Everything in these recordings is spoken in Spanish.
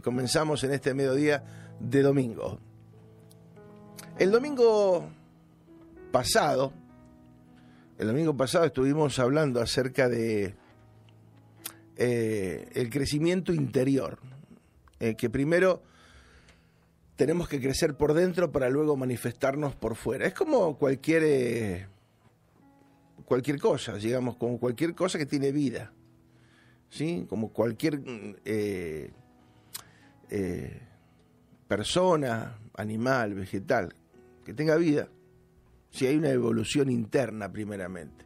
comenzamos en este mediodía de domingo. El domingo pasado, el domingo pasado estuvimos hablando acerca de eh, el crecimiento interior, eh, que primero tenemos que crecer por dentro para luego manifestarnos por fuera. Es como cualquier eh, cualquier cosa, digamos, como cualquier cosa que tiene vida, ¿sí? Como cualquier eh, eh, persona, animal, vegetal, que tenga vida, si hay una evolución interna primeramente,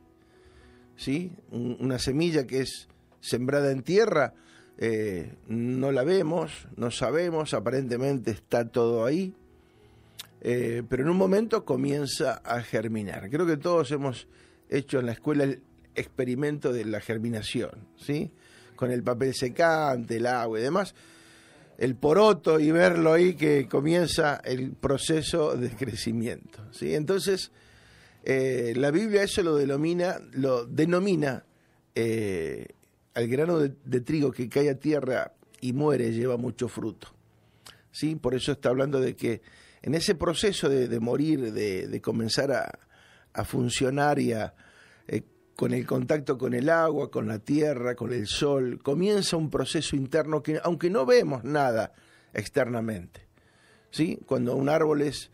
¿sí? una semilla que es sembrada en tierra, eh, no la vemos, no sabemos, aparentemente está todo ahí, pero en un momento comienza a germinar. Creo que todos hemos hecho en la escuela el experimento de la germinación, ¿sí? Con el papel secante, el agua y demás, el poroto y verlo ahí que comienza el proceso de crecimiento, ¿sí? Entonces, eh, la Biblia eso lo denomina, lo denomina eh, al grano de, trigo que cae a tierra y muere lleva mucho fruto, ¿sí? Por eso está hablando de que en ese proceso de, morir, de comenzar a, funcionar y a, eh, con el contacto con el agua, con la tierra, con el sol, comienza un proceso interno que, aunque no vemos nada externamente, ¿sí? cuando un árbol es,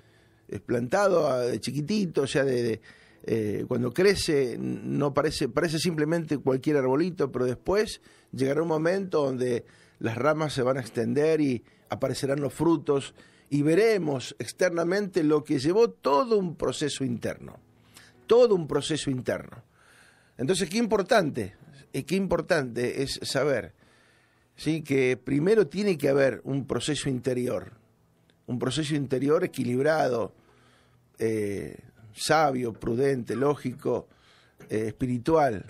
plantado ah, de chiquitito, o sea, de, eh, cuando crece, no parece, parece simplemente cualquier arbolito, pero después llegará un momento donde las ramas se van a extender y aparecerán los frutos y veremos externamente lo que llevó todo un proceso interno todo un proceso interno. Entonces, qué importante, y qué importante es saber ¿sí? que primero tiene que haber un proceso interior, un proceso interior equilibrado, eh, sabio, prudente, lógico, eh, espiritual,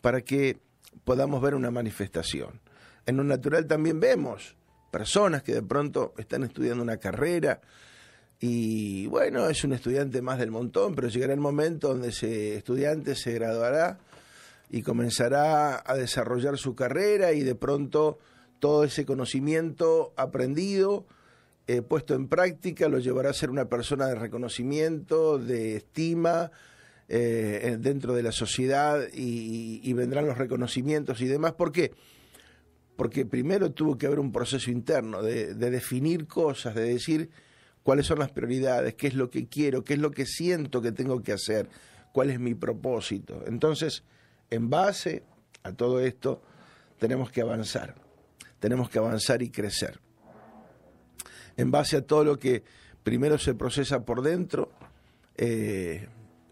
para que podamos ver una manifestación. En lo natural también vemos personas que de pronto están estudiando una carrera, y bueno, es un estudiante más del montón, pero llegará el momento donde ese estudiante se graduará y comenzará a desarrollar su carrera y de pronto todo ese conocimiento aprendido, eh, puesto en práctica, lo llevará a ser una persona de reconocimiento, de estima eh, dentro de la sociedad y, vendrán los reconocimientos y demás. ¿Por qué? Porque primero tuvo que haber un proceso interno de definir cosas, de decir cuáles son las prioridades, qué es lo que quiero, qué es lo que siento que tengo que hacer, cuál es mi propósito. Entonces, en base a todo esto, tenemos que avanzar, tenemos que avanzar y crecer. En base a todo lo que primero se procesa por dentro, eh,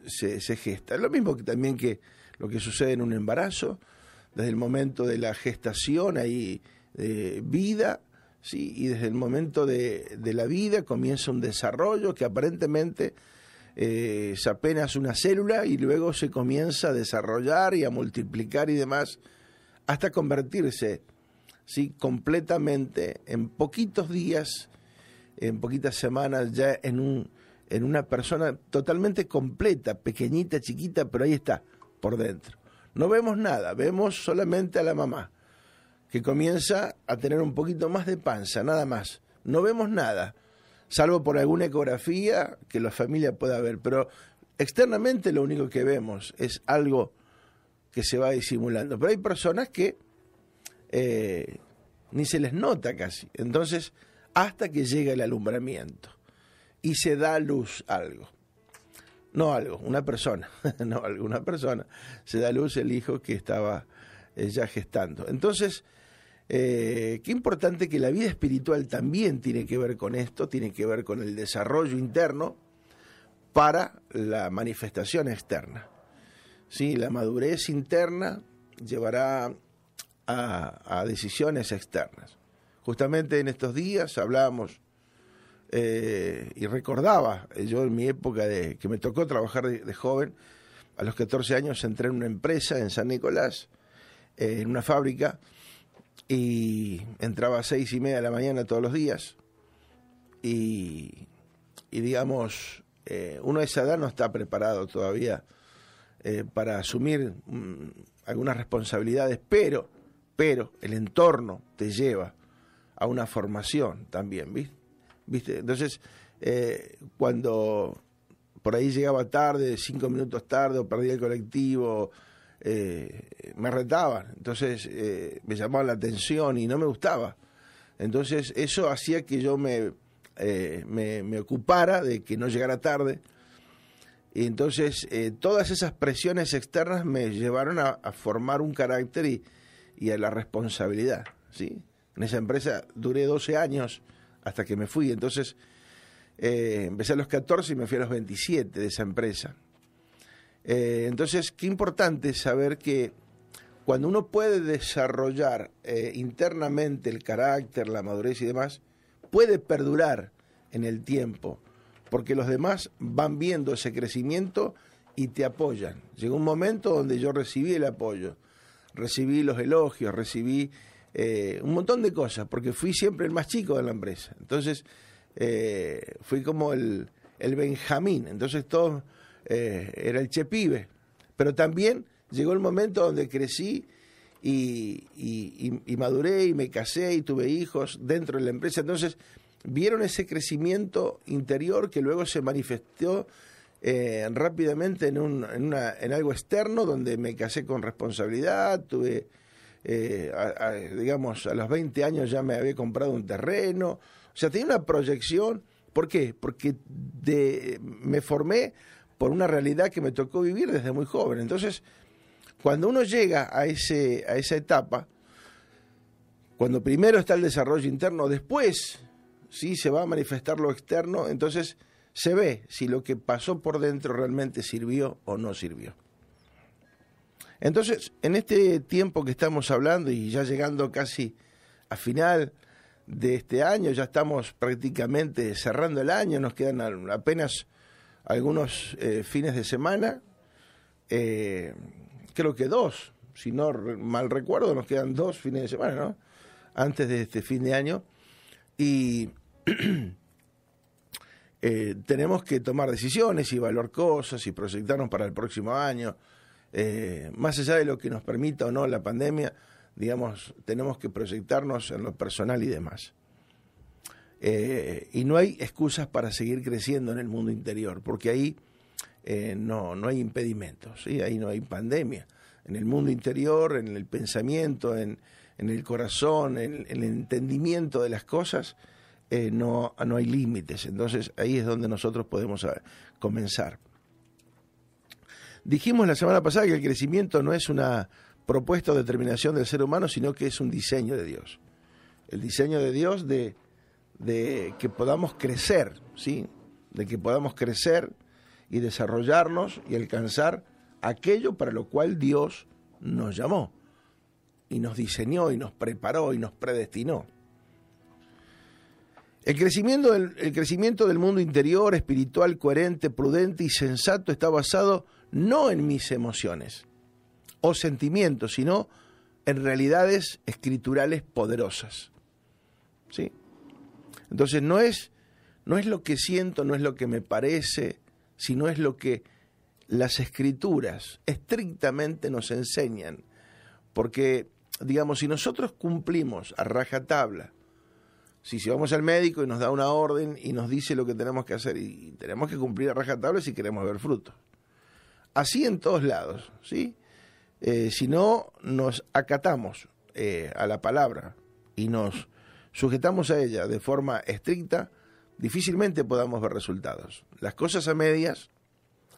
se, gesta. Es lo mismo que también que lo que sucede en un embarazo, desde el momento de la gestación hay vida, ¿sí? y desde el momento de, la vida comienza un desarrollo que aparentemente eh, es apenas una célula y luego se comienza a desarrollar y a multiplicar y demás hasta convertirse ¿sí? completamente en poquitos días, en poquitas semanas ya en, un, en una persona totalmente completa, pequeñita, chiquita, pero ahí está, por dentro. No vemos nada, vemos solamente a la mamá que comienza a tener un poquito más de panza, nada más. No vemos nada, salvo por alguna ecografía que la familia pueda ver, pero externamente lo único que vemos es algo que se va disimulando. Pero hay personas que eh, ni se les nota casi. Entonces, hasta que llega el alumbramiento y se da luz algo. No algo, una persona, no alguna persona. Se da luz el hijo que estaba eh, ya gestando. Entonces, eh, qué importante que la vida espiritual también tiene que ver con esto, tiene que ver con el desarrollo interno para la manifestación externa. ¿Sí? La madurez interna llevará a, decisiones externas. Justamente en estos días hablábamos eh, y recordaba, eh, yo en mi época de que me tocó trabajar de, joven, a los 14 años entré en una empresa en San Nicolás, en una fábrica, y entraba a seis y media de la mañana todos los días y, digamos, eh, uno de esa edad no está preparado todavía eh, para asumir mm, algunas responsabilidades, pero, pero el entorno te lleva a una formación también, ¿viste? Entonces, eh, cuando por ahí llegaba tarde, cinco minutos tarde, o perdía el colectivo, eh, me retaban, entonces eh, me llamaba la atención y no me gustaba. Entonces eso hacía que yo me, me, me, ocupara de que no llegara tarde. Y entonces todas esas presiones externas me llevaron a, a formar un carácter y, y, a la responsabilidad. ¿sí? En esa empresa duré 12 años hasta que me fui. Entonces eh, empecé a los 14 y me fui a los 27 de esa empresa. Eh, entonces, qué importante saber que cuando uno puede desarrollar eh, internamente el carácter, la madurez y demás, puede perdurar en el tiempo, porque los demás van viendo ese crecimiento y te apoyan. Llegó un momento donde yo recibí el apoyo, recibí los elogios, recibí un montón de cosas, porque fui siempre el más chico de la empresa. Entonces, eh, fui como el, el, Benjamín, entonces todo eh, era el chepibe. Pero también llegó el momento donde crecí y, y, maduré y me casé y tuve hijos dentro de la empresa. Entonces vieron ese crecimiento interior que luego se manifestó eh, rápidamente en, un, en, algo externo donde me casé con responsabilidad, tuve... digamos, a los 20 años ya me había comprado un terreno, o sea, tenía una proyección. ¿Por qué? Porque de, me formé por una realidad que me tocó vivir desde muy joven. Entonces, cuando uno llega a, ese, a esa etapa, cuando primero está el desarrollo interno, después sí se va a manifestar lo externo, entonces se ve si lo que pasó por dentro realmente sirvió o no sirvió. Entonces, en este tiempo que estamos hablando y ya llegando casi a final de este año, ya estamos prácticamente cerrando el año, nos quedan apenas algunos eh, fines de semana, eh, creo que dos, si no mal recuerdo, nos quedan dos fines de semana, ¿no? Antes de este fin de año. Y eh, tenemos que tomar decisiones y evaluar cosas y proyectarnos para el próximo año. más allá de lo que nos permita o no la pandemia, digamos, tenemos que proyectarnos en lo personal y demás. Eh, y no hay excusas para seguir creciendo en el mundo interior, porque ahí eh, no, no hay impedimentos, ¿sí? ahí no hay pandemia. En el mundo interior, en el pensamiento, en, en el corazón, en, el entendimiento de las cosas, eh, no, no hay límites. Entonces ahí es donde nosotros podemos comenzar. Dijimos la semana pasada que el crecimiento no es una propuesta o determinación del ser humano, sino que es un diseño de Dios. El diseño de Dios de, de que podamos crecer, ¿sí? De que podamos crecer y desarrollarnos y alcanzar aquello para lo cual Dios nos llamó y nos diseñó y nos preparó y nos predestinó. El crecimiento, del, el crecimiento del mundo interior, espiritual, coherente, prudente y sensato está basado no en mis emociones, o sentimientos, sino en realidades escriturales poderosas. ¿Sí? Entonces no es, no es lo que siento, no es lo que me parece, sino es lo que las escrituras estrictamente nos enseñan. Porque, digamos, si nosotros cumplimos a rajatabla, si, si vamos al médico y nos da una orden y nos dice lo que tenemos que hacer, y tenemos que cumplir a rajatabla si queremos ver frutos. Así en todos lados, ¿sí? Eh, si no nos acatamos eh, a la palabra y nos sujetamos a ella de forma estricta, difícilmente podamos ver resultados. Las cosas a medias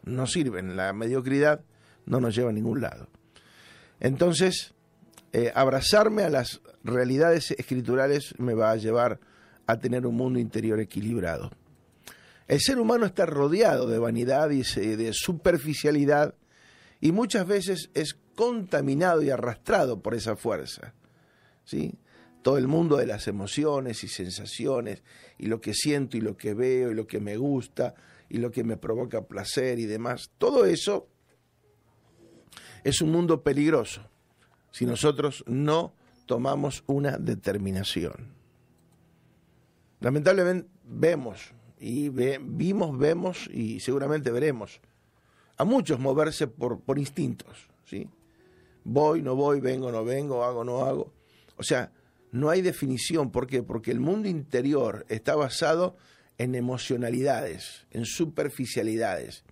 no sirven, la mediocridad no nos lleva a ningún lado. Entonces, eh, abrazarme a las realidades escriturales me va a llevar a tener un mundo interior equilibrado. El ser humano está rodeado de vanidad y de superficialidad y muchas veces es contaminado y arrastrado por esa fuerza. ¿sí? Todo el mundo de las emociones y sensaciones, y lo que siento y lo que veo y lo que me gusta y lo que me provoca placer y demás, todo eso es un mundo peligroso si nosotros no tomamos una determinación. Lamentablemente vemos y vimos, vemos y seguramente veremos a muchos moverse por, por instintos, ¿sí? voy, no voy, vengo, no vengo, hago, no hago. O sea, no hay definición. ¿Por qué? Porque el mundo interior está basado en emocionalidades, en superficialidades,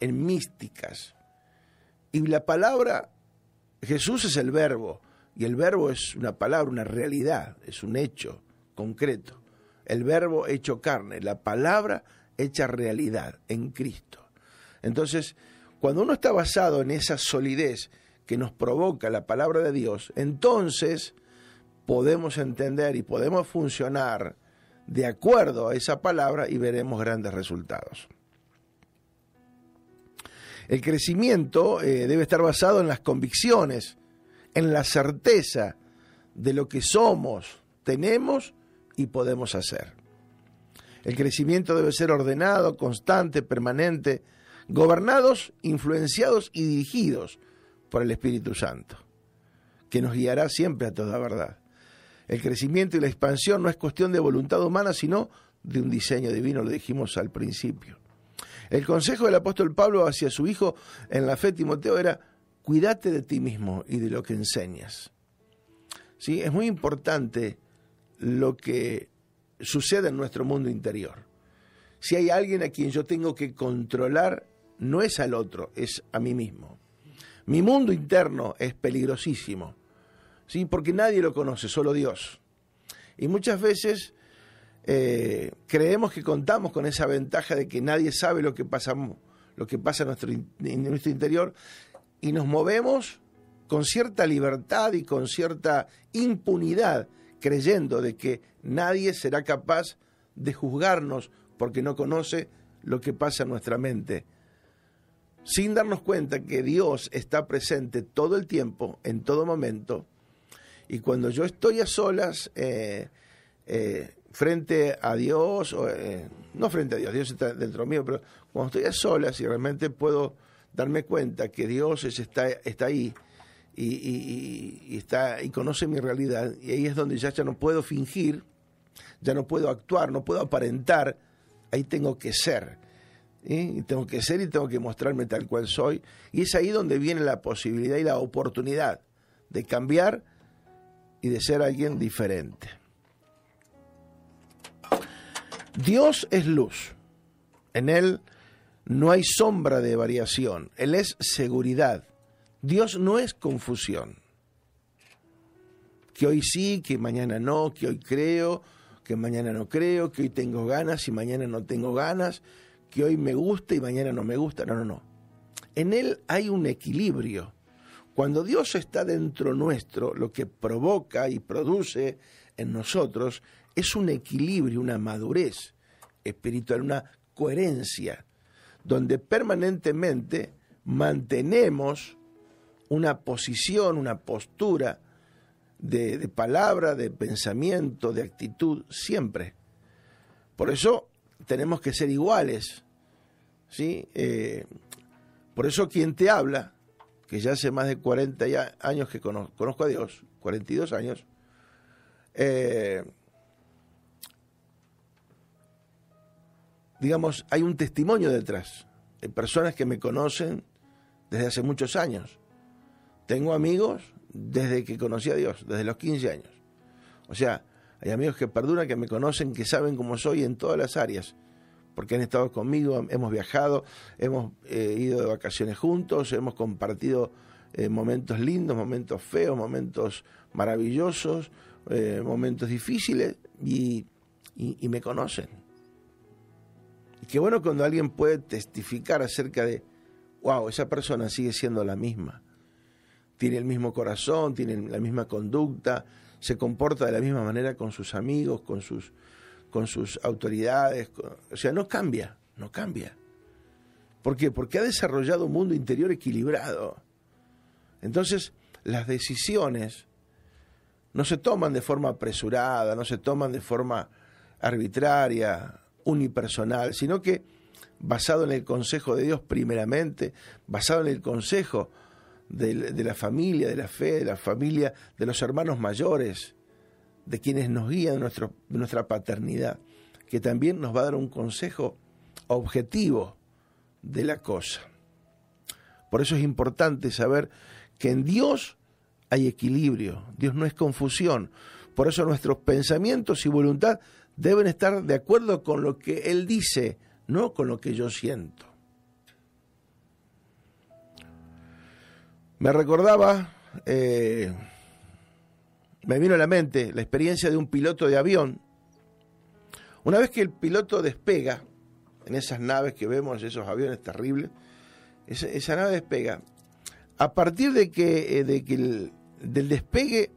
en místicas. Y la palabra, Jesús es el verbo, y el verbo es una palabra, una realidad, es un hecho concreto. El verbo hecho carne, la palabra hecha realidad en Cristo. Entonces, cuando uno está basado en esa solidez que nos provoca la palabra de Dios, entonces podemos entender y podemos funcionar de acuerdo a esa palabra y veremos grandes resultados. El crecimiento eh, debe estar basado en las convicciones, en la certeza de lo que somos, tenemos y podemos hacer. El crecimiento debe ser ordenado, constante, permanente, gobernados, influenciados y dirigidos por el Espíritu Santo, que nos guiará siempre a toda verdad. El crecimiento y la expansión no es cuestión de voluntad humana, sino de un diseño divino, lo dijimos al principio. El consejo del apóstol Pablo hacia su hijo en la fe Timoteo era, cuídate de ti mismo y de lo que enseñas. ¿Sí? Es muy importante lo que sucede en nuestro mundo interior. Si hay alguien a quien yo tengo que controlar, no es al otro, es a mí mismo. Mi mundo interno es peligrosísimo, ¿sí? porque nadie lo conoce, solo Dios. Y muchas veces eh, creemos que contamos con esa ventaja de que nadie sabe lo que, pasamos, lo que pasa en nuestro, en nuestro interior y nos movemos con cierta libertad y con cierta impunidad, creyendo de que nadie será capaz de juzgarnos porque no conoce lo que pasa en nuestra mente, sin darnos cuenta que Dios está presente todo el tiempo, en todo momento, y cuando yo estoy a solas, eh, eh, frente a Dios, eh, no frente a Dios, Dios está dentro mío, pero cuando estoy a solas y realmente puedo darme cuenta que Dios está, está ahí y, está, y conoce mi realidad, y ahí es donde ya, ya no puedo fingir, ya no puedo actuar, no puedo aparentar, ahí tengo que ser. Y tengo que ser y tengo que mostrarme tal cual soy. Y es ahí donde viene la posibilidad y la oportunidad de cambiar y de ser alguien diferente. Dios es luz. En Él no hay sombra de variación. Él es seguridad. Dios no es confusión. Que hoy sí, que mañana no, que hoy creo, que mañana no creo, que hoy tengo ganas y mañana no tengo ganas, que hoy me gusta y mañana no me gusta. No, no, no. En Él hay un equilibrio. Cuando Dios está dentro nuestro, lo que provoca y produce en nosotros es un equilibrio, una madurez espiritual, una coherencia, donde permanentemente mantenemos una posición, una postura de, palabra, de pensamiento, de actitud, siempre. Por eso tenemos que ser iguales. ¿sí? Eh, por eso quien te habla, que ya hace más de 40 años que conozco, a Dios, 42 años, eh, digamos, hay un testimonio detrás. Hay personas que me conocen desde hace muchos años. Tengo amigos desde que conocí a Dios, desde los 15 años. O sea, hay amigos que perduran, que me conocen, que saben cómo soy en todas las áreas, porque han estado conmigo, hemos viajado, hemos eh, ido de vacaciones juntos, hemos compartido eh, momentos lindos, momentos feos, momentos maravillosos, eh, momentos difíciles, y me conocen qué bueno cuando alguien puede testificar acerca de, wow, esa persona sigue siendo la misma. Tiene el mismo corazón, tiene la misma conducta, se comporta de la misma manera con sus amigos, con sus, con sus autoridades. o sea, no cambia, no cambia. ¿Por qué? Porque ha desarrollado un mundo interior equilibrado. Entonces, las decisiones no se toman de forma apresurada, no se toman de forma arbitraria, unipersonal, sino que basado en el consejo de Dios primeramente, basado en el consejo de, la familia, de la fe, de la familia, de los hermanos mayores, de quienes nos guían nuestro, nuestra paternidad, que también nos va a dar un consejo objetivo de la cosa. Por eso es importante saber que en Dios hay equilibrio, Dios no es confusión, Por eso nuestros pensamientos y voluntad deben estar de acuerdo con lo que Él dice, no con lo que yo siento. Me recordaba, eh, me vino a la mente la experiencia de un piloto de avión. Una vez que el piloto despega, en esas naves que vemos, esos aviones terribles, esa, nave despega. A partir de que, eh, de que el, del despegue,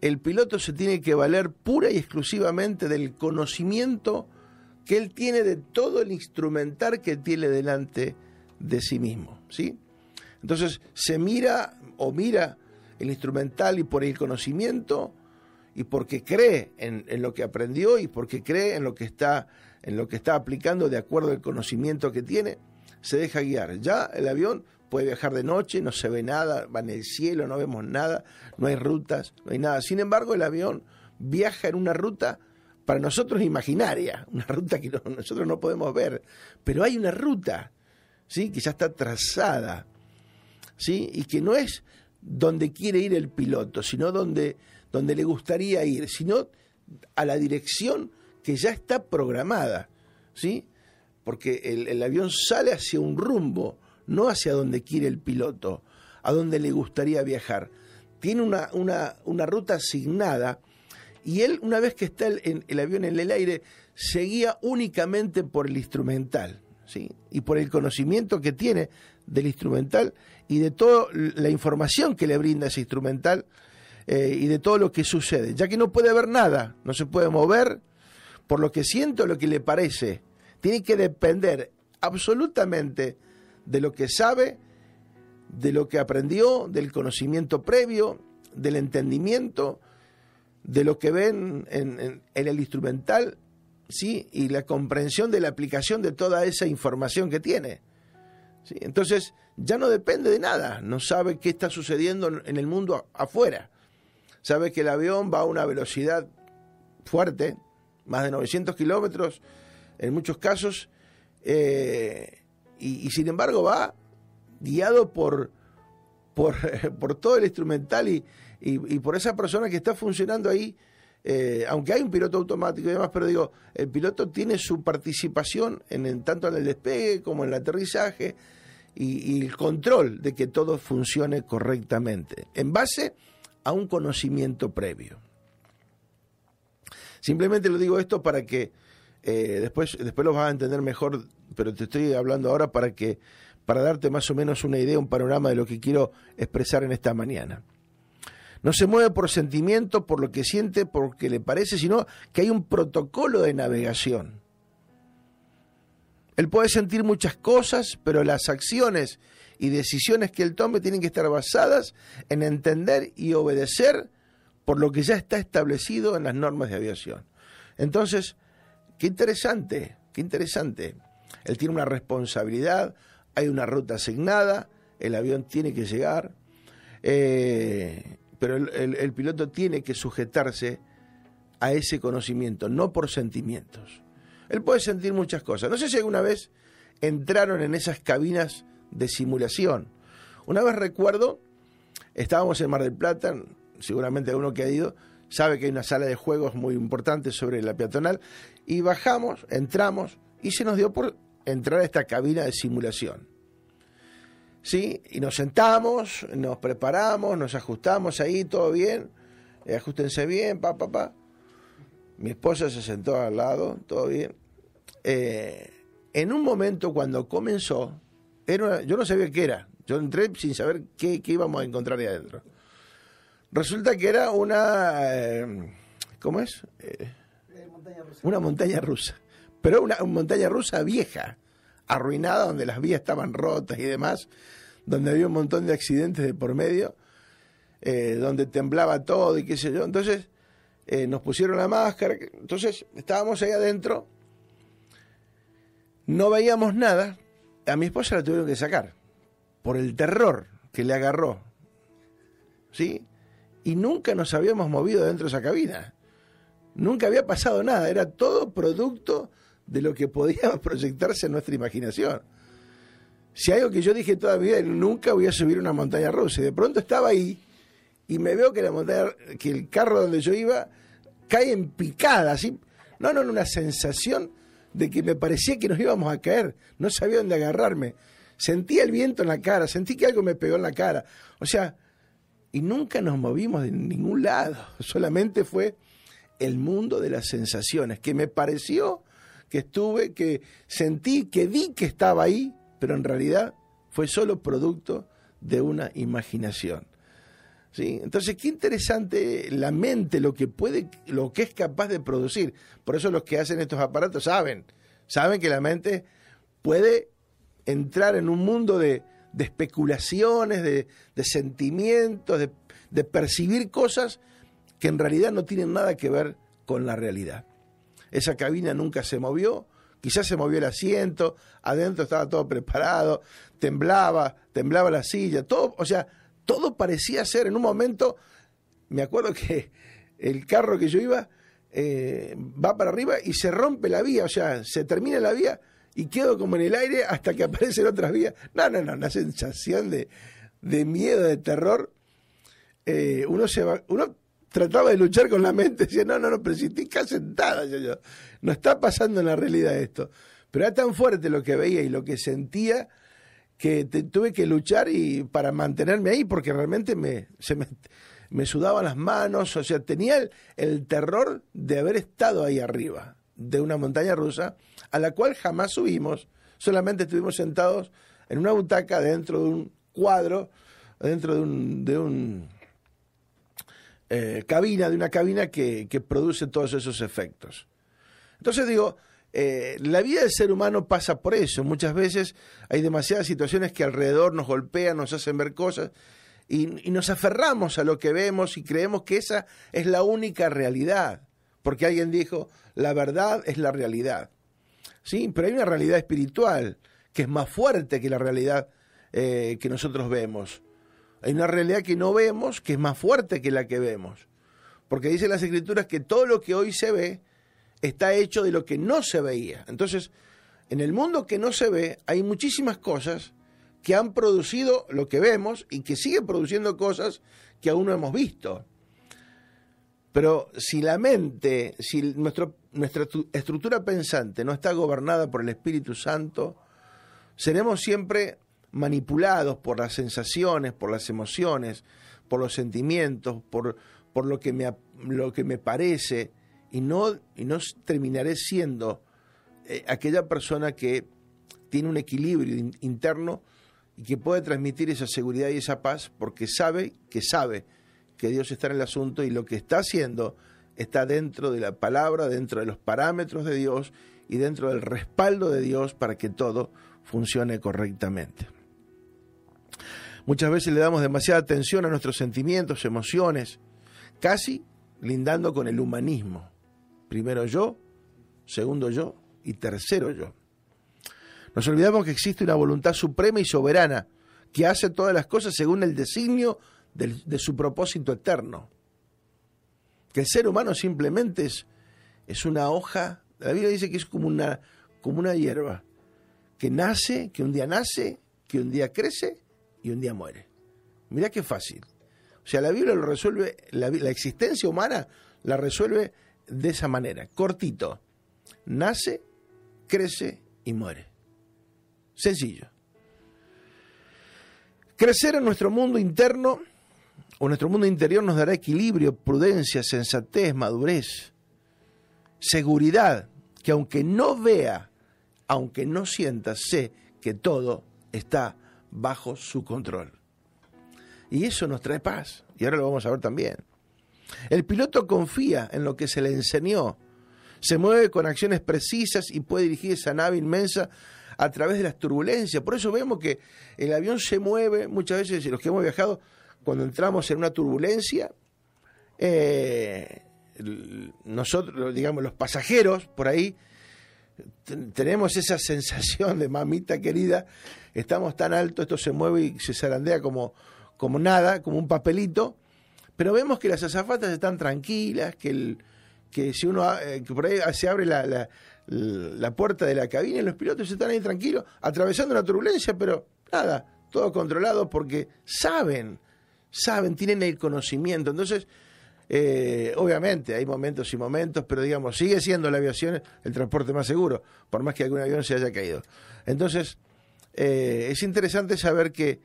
el piloto se tiene que valer pura y exclusivamente del conocimiento que él tiene de todo el instrumental que tiene delante de sí mismo, ¿sí? Entonces se mira o mira el instrumental y por el conocimiento y porque cree en, lo que aprendió y porque cree en lo que está en lo que está aplicando de acuerdo al conocimiento que tiene, se deja guiar. Ya el avión puede viajar de noche, no se ve nada, va en el cielo, no vemos nada, no hay rutas, no hay nada. Sin embargo, el avión viaja en una ruta para nosotros imaginaria, una ruta que nosotros no podemos ver, pero hay una ruta, ¿sí? que ya está trazada, ¿sí? y que no es donde quiere ir el piloto, sino donde, donde le gustaría ir, sino a la dirección que ya está programada, ¿sí? Porque el, avión sale hacia un rumbo, no hacia donde quiere el piloto, a donde le gustaría viajar. Tiene una, una, una ruta asignada y él, una vez que está el, el, avión en el aire, seguía únicamente por el instrumental, ¿sí? Y por el conocimiento que tiene del instrumental y de toda la información que le brinda ese instrumental eh, y de todo lo que sucede, ya que no puede ver nada, no se puede mover, por lo que siento, lo que le parece. Tiene que depender absolutamente de lo que sabe, de lo que aprendió, del conocimiento previo, del entendimiento, de lo que ven en, el instrumental, ¿sí? y la comprensión de la aplicación de toda esa información que tiene. Entonces, ya no depende de nada, no sabe qué está sucediendo en el mundo afuera. Sabe que el avión va a una velocidad fuerte, más de 900 kilómetros en muchos casos, eh, y, sin embargo va guiado por, por, todo el instrumental y, y, por esa persona que está funcionando ahí, eh, aunque hay un piloto automático y demás, pero digo, el piloto tiene su participación en, tanto en el despegue como en el aterrizaje y, el control de que todo funcione correctamente, en base a un conocimiento previo. Simplemente lo digo esto para que eh, después, después lo vas a entender mejor, pero te estoy hablando ahora para que para darte más o menos una idea, un panorama de lo que quiero expresar en esta mañana. No se mueve por sentimiento, por lo que siente, porque le parece, sino que hay un protocolo de navegación. Él puede sentir muchas cosas, pero las acciones y decisiones que él tome tienen que estar basadas en entender y obedecer por lo que ya está establecido en las normas de aviación. Entonces, qué interesante, qué interesante. Él tiene una responsabilidad, hay una ruta asignada, el avión tiene que llegar, eh, pero el, piloto tiene que sujetarse a ese conocimiento, no por sentimientos. Él puede sentir muchas cosas. No sé si alguna vez entraron en esas cabinas de simulación. Una vez recuerdo, estábamos en Mar del Plata, seguramente uno que ha ido sabe que hay una sala de juegos muy importante sobre la peatonal, y bajamos, entramos, y se nos dio por entrar a esta cabina de simulación. ¿Sí? Y nos sentamos, nos preparamos, nos ajustamos ahí, todo bien, eh, ajustense bien, pa, pa, pa. Mi esposa se sentó al lado, todo bien. Eh, en un momento cuando comenzó, era yo no sabía qué era, yo entré sin saber qué, qué íbamos a encontrar ahí adentro. Resulta que era una, eh, ¿cómo es? Eh, una montaña rusa. Pero una, montaña rusa vieja, arruinada, donde las vías estaban rotas y demás, donde había un montón de accidentes de por medio, eh, donde temblaba todo y qué sé yo. Entonces nos pusieron la máscara, entonces estábamos ahí adentro, no veíamos nada, a mi esposa la tuvieron que sacar por el terror que le agarró. ¿Sí? y nunca nos habíamos movido dentro de esa cabina. Nunca había pasado nada, era todo producto de lo que podía proyectarse en nuestra imaginación. Si algo que yo dije toda mi vida, nunca voy a subir una montaña rusa, y de pronto estaba ahí y me veo que la montaña, que el carro donde yo iba cae en picada, así. No, no, una sensación de que me parecía que nos íbamos a caer, no sabía dónde agarrarme. Sentía el viento en la cara, sentí que algo me pegó en la cara. O sea, y nunca nos movimos de ningún lado, solamente fue el mundo de las sensaciones, que me pareció que estuve, que sentí, que vi que estaba ahí, pero en realidad fue solo producto de una imaginación. ¿Sí? Entonces, qué interesante la mente, lo que puede, lo que es capaz de producir. Por eso los que hacen estos aparatos saben, saben que la mente puede entrar en un mundo de, especulaciones, de, sentimientos, de, de percibir cosas que en realidad no tienen nada que ver con la realidad. Esa cabina nunca se movió, quizás se movió el asiento, adentro estaba todo preparado, temblaba, temblaba la silla, todo, o sea, todo parecía ser en un momento, me acuerdo que el carro que yo iba eh, va para arriba y se rompe la vía, o sea, se termina la vía y quedo como en el aire hasta que aparecen otras vías. No, no, no, una sensación de, de miedo, de terror. Eh, uno se va, uno trataba de luchar con la mente, decía, no, no, no, pero si estoy sentada, yo, yo, no está pasando en la realidad esto. Pero era tan fuerte lo que veía y lo que sentía que tuve que luchar y para mantenerme ahí, porque realmente me, se me, me sudaban las manos, o sea, tenía el, el, terror de haber estado ahí arriba, de una montaña rusa, a la cual jamás subimos, solamente estuvimos sentados en una butaca dentro de un cuadro, dentro de un, de un eh, cabina, de una cabina que, que produce todos esos efectos. Entonces digo, eh, la vida del ser humano pasa por eso. Muchas veces hay demasiadas situaciones que alrededor nos golpean, nos hacen ver cosas y, nos aferramos a lo que vemos y creemos que esa es la única realidad. Porque alguien dijo, la verdad es la realidad. Sí, pero hay una realidad espiritual que es más fuerte que la realidad eh, que nosotros vemos. Hay una realidad que no vemos que es más fuerte que la que vemos. Porque dicen las escrituras que todo lo que hoy se ve está hecho de lo que no se veía. Entonces, en el mundo que no se ve hay muchísimas cosas que han producido lo que vemos y que siguen produciendo cosas que aún no hemos visto. Pero si la mente, si nuestra estructura pensante no está gobernada por el Espíritu Santo, seremos siempre manipulados por las sensaciones, por las emociones, por los sentimientos, por, por lo, que me, lo que me parece, y no, y no terminaré siendo eh, aquella persona que tiene un equilibrio interno y que puede transmitir esa seguridad y esa paz porque sabe que sabe que Dios está en el asunto y lo que está haciendo está dentro de la palabra, dentro de los parámetros de Dios y dentro del respaldo de Dios para que todo funcione correctamente. Muchas veces le damos demasiada atención a nuestros sentimientos, emociones, casi lindando con el humanismo. Primero yo, segundo yo y tercero yo. Nos olvidamos que existe una voluntad suprema y soberana que hace todas las cosas según el designio de, su propósito eterno. Que el ser humano simplemente es, es una hoja, la Biblia dice que es como una, como una hierba, que nace, que un día nace, que un día crece y un día muere. Mirá qué fácil. O sea, la Biblia lo resuelve, la, existencia humana la resuelve de esa manera, cortito. Nace, crece y muere. Sencillo. Crecer en nuestro mundo interno o nuestro mundo interior nos dará equilibrio, prudencia, sensatez, madurez, seguridad, que aunque no vea, aunque no sienta, sé que todo está bajo su control. Y eso nos trae paz. Y ahora lo vamos a ver también. El piloto confía en lo que se le enseñó, se mueve con acciones precisas y puede dirigir esa nave inmensa a través de las turbulencias. Por eso vemos que el avión se mueve, muchas veces los que hemos viajado, cuando entramos en una turbulencia, eh, nosotros, digamos, los pasajeros por ahí, tenemos esa sensación de mamita querida, estamos tan alto, esto se mueve y se zarandea como, como nada, como un papelito, pero vemos que las azafatas están tranquilas, que, el, que si uno eh, por ahí se abre la, la, puerta de la cabina y los pilotos están ahí tranquilos, atravesando la turbulencia, pero nada, todo controlado porque saben, saben, tienen el conocimiento. Entonces, eh, obviamente hay momentos y momentos, pero digamos, sigue siendo la aviación el transporte más seguro, por más que algún avión se haya caído. Entonces, eh, es interesante saber que,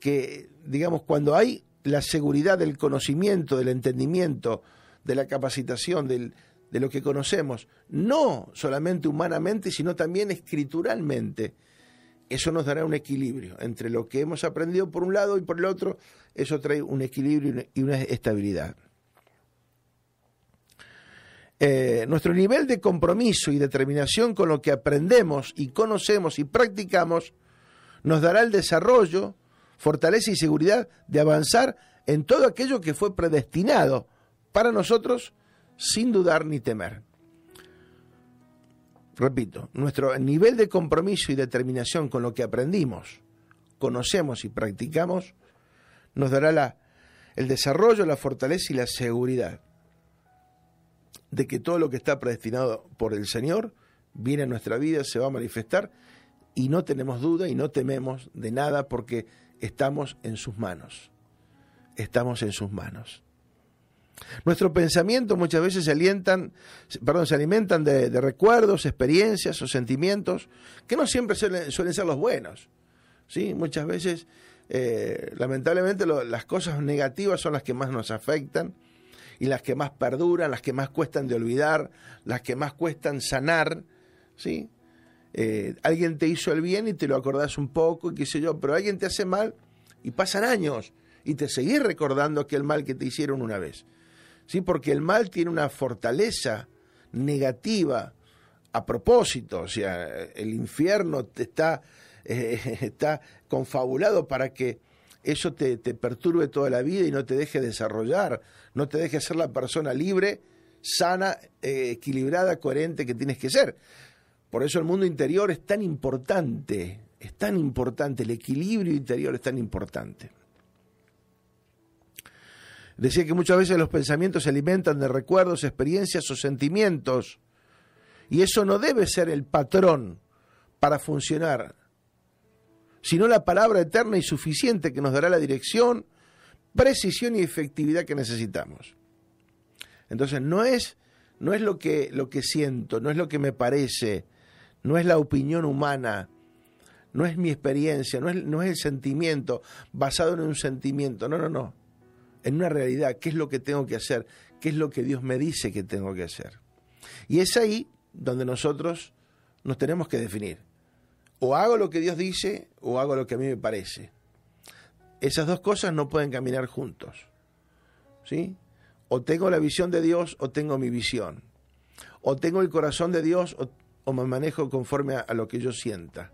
que, digamos, cuando hay la seguridad del conocimiento, del entendimiento, de la capacitación, de lo que conocemos, no solamente humanamente, sino también escrituralmente, eso nos dará un equilibrio entre lo que hemos aprendido por un lado y por el otro, eso trae un equilibrio y una estabilidad. Eh, nuestro nivel de compromiso y determinación con lo que aprendemos y conocemos y practicamos nos dará el desarrollo, fortaleza y seguridad de avanzar en todo aquello que fue predestinado para nosotros sin dudar ni temer. Repito, nuestro nivel de compromiso y determinación con lo que aprendimos, conocemos y practicamos nos dará la, el desarrollo, la fortaleza y la seguridad de que todo lo que está predestinado por el Señor viene a nuestra vida, se va a manifestar y no tenemos duda y no tememos de nada porque estamos en sus manos. Estamos en sus manos. Nuestros pensamientos muchas veces se alientan, perdón, se alimentan de, recuerdos, experiencias o sentimientos que no siempre suelen, ser los buenos. ¿sí? Muchas veces, eh, lamentablemente, las cosas negativas son las que más nos afectan y las que más perduran, las que más cuestan de olvidar, las que más cuestan sanar, ¿sí? Eh, alguien te hizo el bien y te lo acordás un poco y qué sé yo, pero alguien te hace mal y pasan años y te seguís recordando aquel mal que te hicieron una vez. ¿Sí? Porque el mal tiene una fortaleza negativa a propósito, o sea, el infierno te está, está confabulado para que eso te, perturbe toda la vida y no te deje desarrollar, no te deje ser la persona libre, sana, eh, equilibrada, coherente que tienes que ser. Por eso el mundo interior es tan importante, es tan importante, el equilibrio interior es tan importante. Decía que muchas veces los pensamientos se alimentan de recuerdos, experiencias o sentimientos, y eso no debe ser el patrón para funcionar sino la palabra eterna y suficiente que nos dará la dirección, precisión y efectividad que necesitamos. Entonces no es, no es lo, que, lo que siento, no es lo que me parece, no es la opinión humana, no es mi experiencia, no es, no es el sentimiento basado en un sentimiento, no, no, no, en una realidad, qué es lo que tengo que hacer, qué es lo que Dios me dice que tengo que hacer. Y es ahí donde nosotros nos tenemos que definir o hago lo que Dios dice o hago lo que a mí me parece. Esas dos cosas no pueden caminar juntos. ¿Sí? O tengo la visión de Dios o tengo mi visión. O tengo el corazón de Dios o, me manejo conforme a, lo que yo sienta.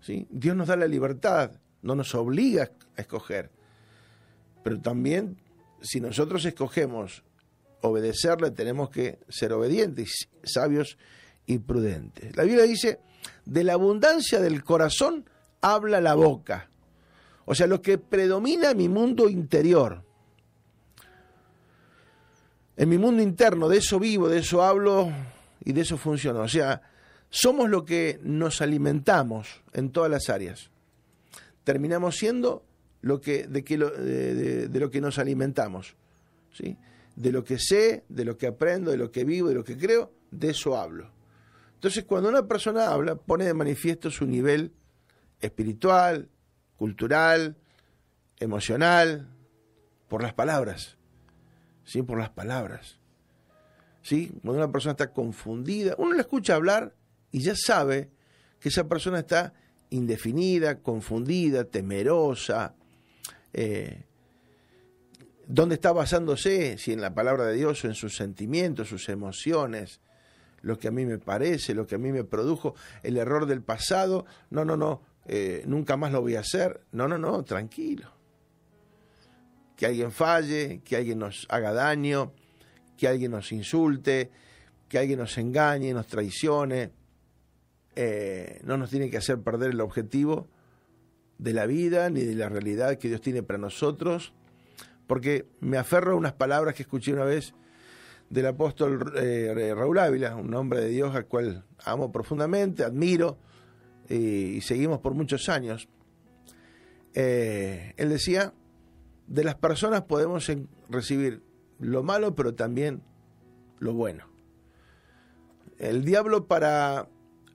¿Sí? Dios nos da la libertad, no nos obliga a escoger. Pero también, si nosotros escogemos obedecerle, tenemos que ser obedientes, sabios y prudentes. La Biblia dice de la abundancia del corazón habla la boca. O sea, lo que predomina en mi mundo interior. En mi mundo interno, de eso vivo, de eso hablo y de eso funciono. O sea, somos lo que nos alimentamos en todas las áreas. Terminamos siendo lo que, de, de, lo que nos alimentamos. ¿sí? De lo que sé, de lo que aprendo, de lo que vivo, de lo que creo, de eso hablo. Entonces, cuando una persona habla, pone de manifiesto su nivel espiritual, cultural, emocional, por las palabras. Sí, por las palabras. ¿Sí? Cuando una persona está confundida, uno la escucha hablar y ya sabe que esa persona está indefinida, confundida, temerosa. Eh, ¿Dónde está basándose? Si en la palabra de Dios o en sus sentimientos, sus emociones lo que a mí me parece, lo que a mí me produjo, el error del pasado, no, no, no, eh, nunca más lo voy a hacer, no, no, no, tranquilo. Que alguien falle, que alguien nos haga daño, que alguien nos insulte, que alguien nos engañe, nos traicione, eh, no nos tiene que hacer perder el objetivo de la vida ni de la realidad que Dios tiene para nosotros, porque me aferro a unas palabras que escuché una vez del apóstol eh, Raúl Ávila, un hombre de Dios al cual amo profundamente, admiro y seguimos por muchos años. Eh, él decía, de las personas podemos recibir lo malo, pero también lo bueno. El diablo para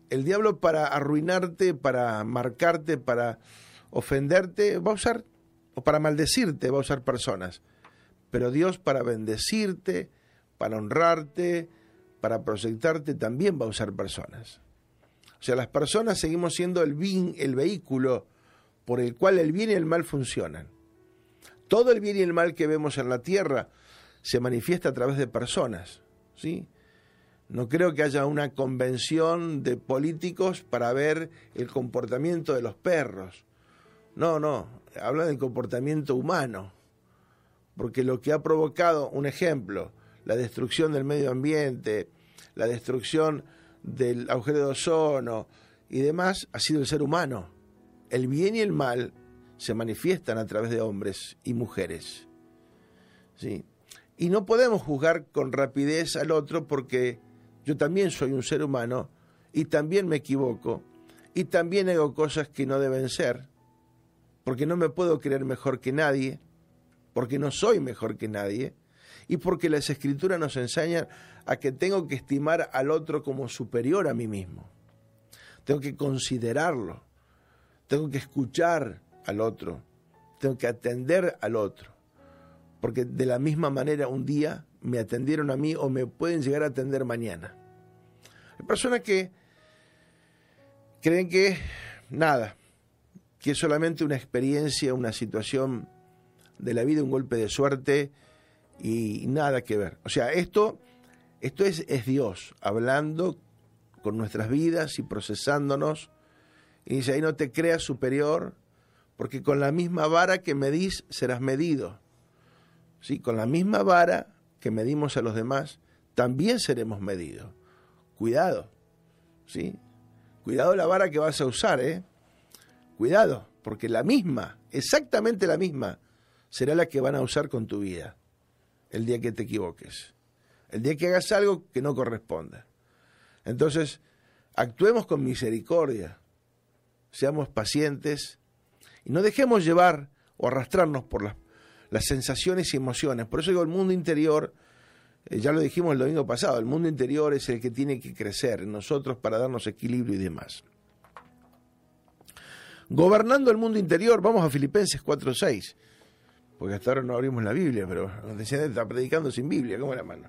el diablo para arruinarte, para marcarte, para ofenderte, va a usar o para maldecirte, va a usar personas. Pero Dios para bendecirte, para honrarte, para proyectarte también va a usar personas. O sea, las personas seguimos siendo el, el vehículo por el cual el bien y el mal funcionan. Todo el bien y el mal que vemos en la tierra se manifiesta a través de personas, ¿sí? No creo que haya una convención de políticos para ver el comportamiento de los perros. No, no, habla del comportamiento humano. Porque lo que ha provocado, un ejemplo, la destrucción del medio ambiente, la destrucción del agujero de ozono y demás, ha sido el ser humano. El bien y el mal se manifiestan a través de hombres y mujeres. ¿Sí? Y no podemos juzgar con rapidez al otro porque yo también soy un ser humano y también me equivoco y también hago cosas que no deben ser, porque no me puedo creer mejor que nadie, porque no soy mejor que nadie y porque las escrituras nos enseñan a que tengo que estimar al otro como superior a mí mismo. Tengo que considerarlo, tengo que escuchar al otro, tengo que atender al otro, porque de la misma manera un día me atendieron a mí o me pueden llegar a atender mañana. Hay personas que creen que nada, que es solamente una experiencia, una situación de la vida, un golpe de suerte y nada que ver. O sea, esto, esto es, es Dios hablando con nuestras vidas y procesándonos. Y dice, ahí no te creas superior, porque con la misma vara que medís serás medido. ¿Sí? Con la misma vara que medimos a los demás, también seremos medidos. Cuidado, ¿sí? Cuidado la vara que vas a usar, ¿eh? Cuidado, porque la misma, exactamente la misma, será la que van a usar con tu vida el día que te equivoques, el día que hagas algo que no corresponda. Entonces, actuemos con misericordia, seamos pacientes y no dejemos llevar o arrastrarnos por las las sensaciones y emociones. Por eso digo, el mundo interior, eh, ya lo dijimos el domingo pasado, el mundo interior es el que tiene que crecer en nosotros para darnos equilibrio y demás. Gobernando el mundo interior, vamos a Filipenses 4.6, porque hasta ahora no abrimos la Biblia, pero nos decían, está predicando sin Biblia, ¿cómo la mano?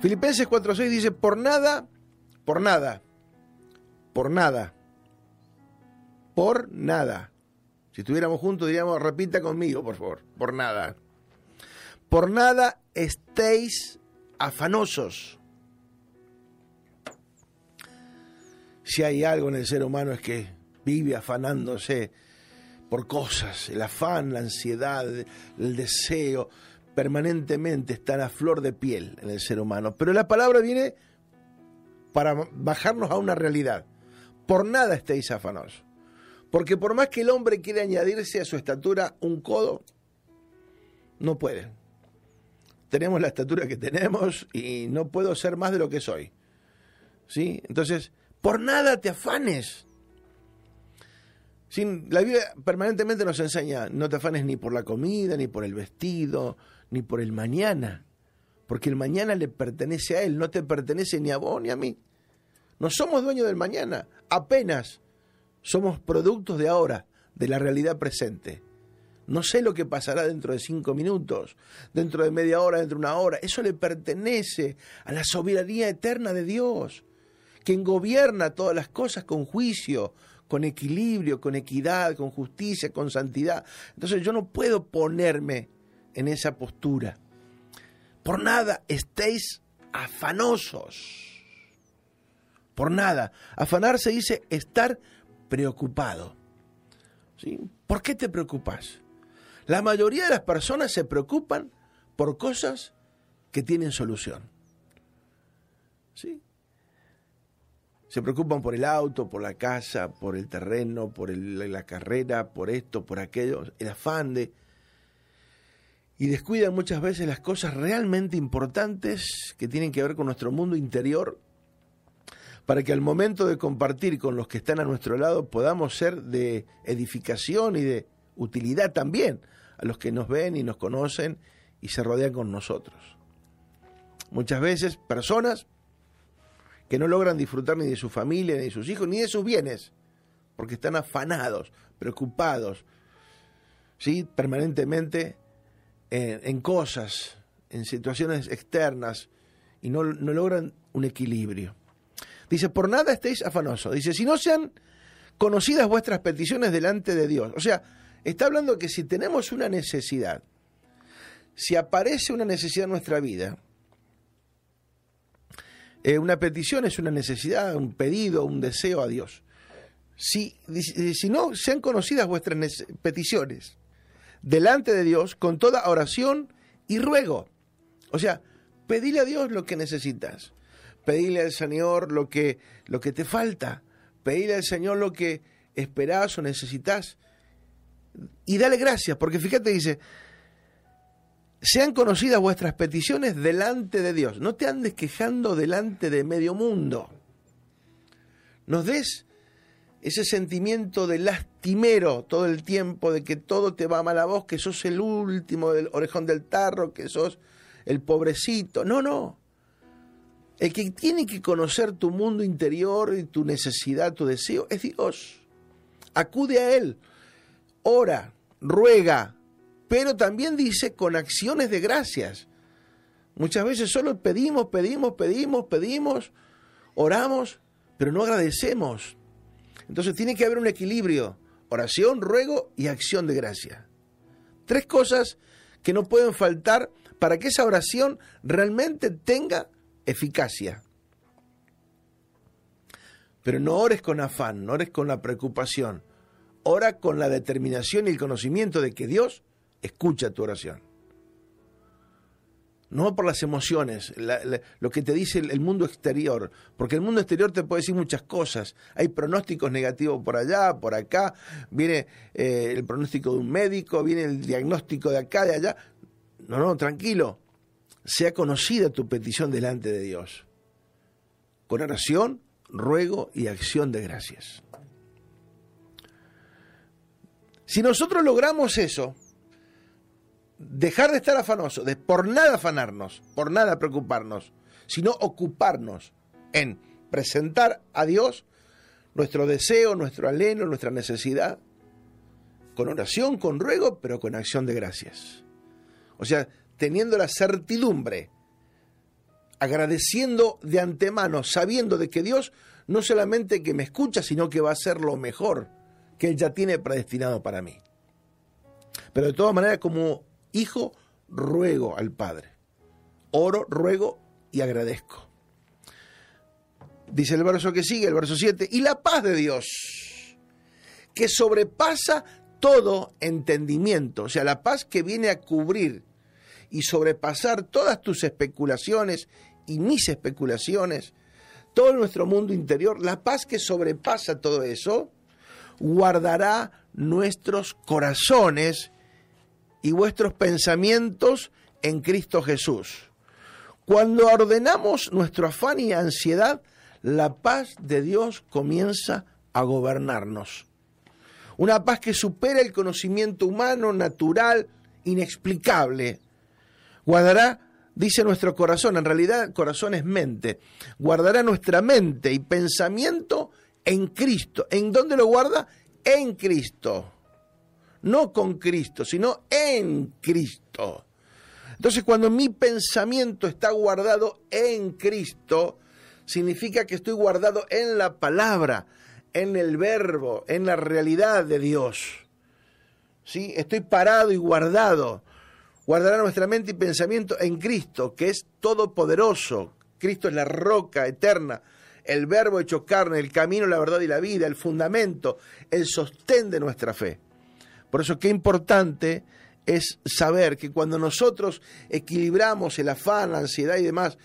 Filipenses 4.6 dice, por nada, por nada, por nada, por nada. Si estuviéramos juntos diríamos, repita conmigo, por favor, por nada. Por nada estéis afanosos. Si hay algo en el ser humano es que vive afanándose por cosas, el afán, la ansiedad, el deseo, permanentemente están a flor de piel en el ser humano. Pero la palabra viene para bajarnos a una realidad. Por nada estéis afanosos. Porque por más que el hombre quiera añadirse a su estatura un codo, no puede. Tenemos la estatura que tenemos y no puedo ser más de lo que soy. ¿Sí? Entonces, por nada te afanes. Sin, la vida permanentemente nos enseña, no te afanes ni por la comida, ni por el vestido, ni por el mañana, porque el mañana le pertenece a Él, no te pertenece ni a vos ni a mí. No somos dueños del mañana, apenas somos productos de ahora, de la realidad presente. No sé lo que pasará dentro de cinco minutos, dentro de media hora, dentro de una hora. Eso le pertenece a la soberanía eterna de Dios, quien gobierna todas las cosas con juicio, con equilibrio, con equidad, con justicia, con santidad. Entonces yo no puedo ponerme en esa postura. Por nada estéis afanosos. Por nada. Afanarse dice estar preocupado. ¿Sí? ¿Por qué te preocupas? La mayoría de las personas se preocupan por cosas que tienen solución. ¿Sí? Se preocupan por el auto, por la casa, por el terreno, por la carrera, por esto, por aquello, el afán de y descuidan muchas veces las cosas realmente importantes que tienen que ver con nuestro mundo interior para que al momento de compartir con los que están a nuestro lado podamos ser de edificación y de utilidad también a los que nos ven y nos conocen y se rodean con nosotros. Muchas veces personas que no logran disfrutar ni de su familia, ni de sus hijos, ni de sus bienes, porque están afanados, preocupados, ¿sí? permanentemente en, cosas, en situaciones externas, y no, no logran un equilibrio. Dice, por nada estéis afanosos. Dice, si no sean conocidas vuestras peticiones delante de Dios. O sea, está hablando que si tenemos una necesidad, si aparece una necesidad en nuestra vida, eh, una petición es una necesidad, un pedido, un deseo a Dios. Si, si no sean conocidas vuestras peticiones delante de Dios con toda oración y ruego. O sea, pedile a Dios lo que necesitas. Pedile al Señor lo que, lo que te falta. Pedile al Señor lo que esperás o necesitas. Y dale gracias, porque fíjate, dice, sean conocidas vuestras peticiones delante de Dios. No te andes quejando delante de medio mundo. Nos des ese sentimiento de lastimero todo el tiempo, de que todo te va mal a vos, que sos el último del orejón del tarro, que sos el pobrecito. No, no. El que tiene que conocer tu mundo interior y tu necesidad, tu deseo, es Dios. Acude a Él, ora, ruega, pero también dice con acciones de gracias. Muchas veces solo pedimos, pedimos, pedimos, pedimos, oramos, pero no agradecemos. Entonces tiene que haber un equilibrio, oración, ruego y acción de gracia. Tres cosas que no pueden faltar para que esa oración realmente tenga eficacia. Pero no ores con afán, no ores con la preocupación. Ora con la determinación y el conocimiento de que Dios escucha tu oración. No por las emociones, lo que te dice el, mundo exterior, porque el mundo exterior te puede decir muchas cosas. Hay pronósticos negativos por allá, por acá, viene eh, el pronóstico de un médico, viene el diagnóstico de acá, de allá. No, no, tranquilo. Sea conocida tu petición delante de Dios. Con oración, ruego y acción de gracias. Si nosotros logramos eso, dejar de estar afanoso, de por nada afanarnos, por nada preocuparnos, sino ocuparnos en presentar a Dios nuestro deseo, nuestro aleno, nuestra necesidad, con oración, con ruego, pero con acción de gracias. O sea, teniendo la certidumbre, agradeciendo de antemano, sabiendo de que Dios no solamente que me escucha, sino que va a hacer lo mejor que Él ya tiene predestinado para mí. Pero de todas maneras, como Hijo, ruego al Padre. Oro, ruego y agradezco. Dice el verso que sigue, el verso 7, y la paz de Dios, que sobrepasa todo entendimiento, o sea, la paz que viene a cubrir y sobrepasar todas tus especulaciones y mis especulaciones, todo nuestro mundo interior, la paz que sobrepasa todo eso, guardará nuestros corazones y vuestros pensamientos en Cristo Jesús. Cuando ordenamos nuestro afán y ansiedad, la paz de Dios comienza a gobernarnos. Una paz que supera el conocimiento humano, natural, inexplicable. Guardará, dice nuestro corazón, en realidad corazón es mente, guardará nuestra mente y pensamiento en Cristo. ¿En dónde lo guarda? En Cristo no con Cristo, sino en Cristo. Entonces cuando mi pensamiento está guardado en Cristo, significa que estoy guardado en la palabra, en el verbo, en la realidad de Dios. ¿Sí? Estoy parado y guardado. Guardará nuestra mente y pensamiento en Cristo, que es todopoderoso. Cristo es la roca eterna, el verbo hecho carne, el camino, la verdad y la vida, el fundamento, el sostén de nuestra fe. Por eso qué importante es saber que cuando nosotros equilibramos el afán, la ansiedad y demás,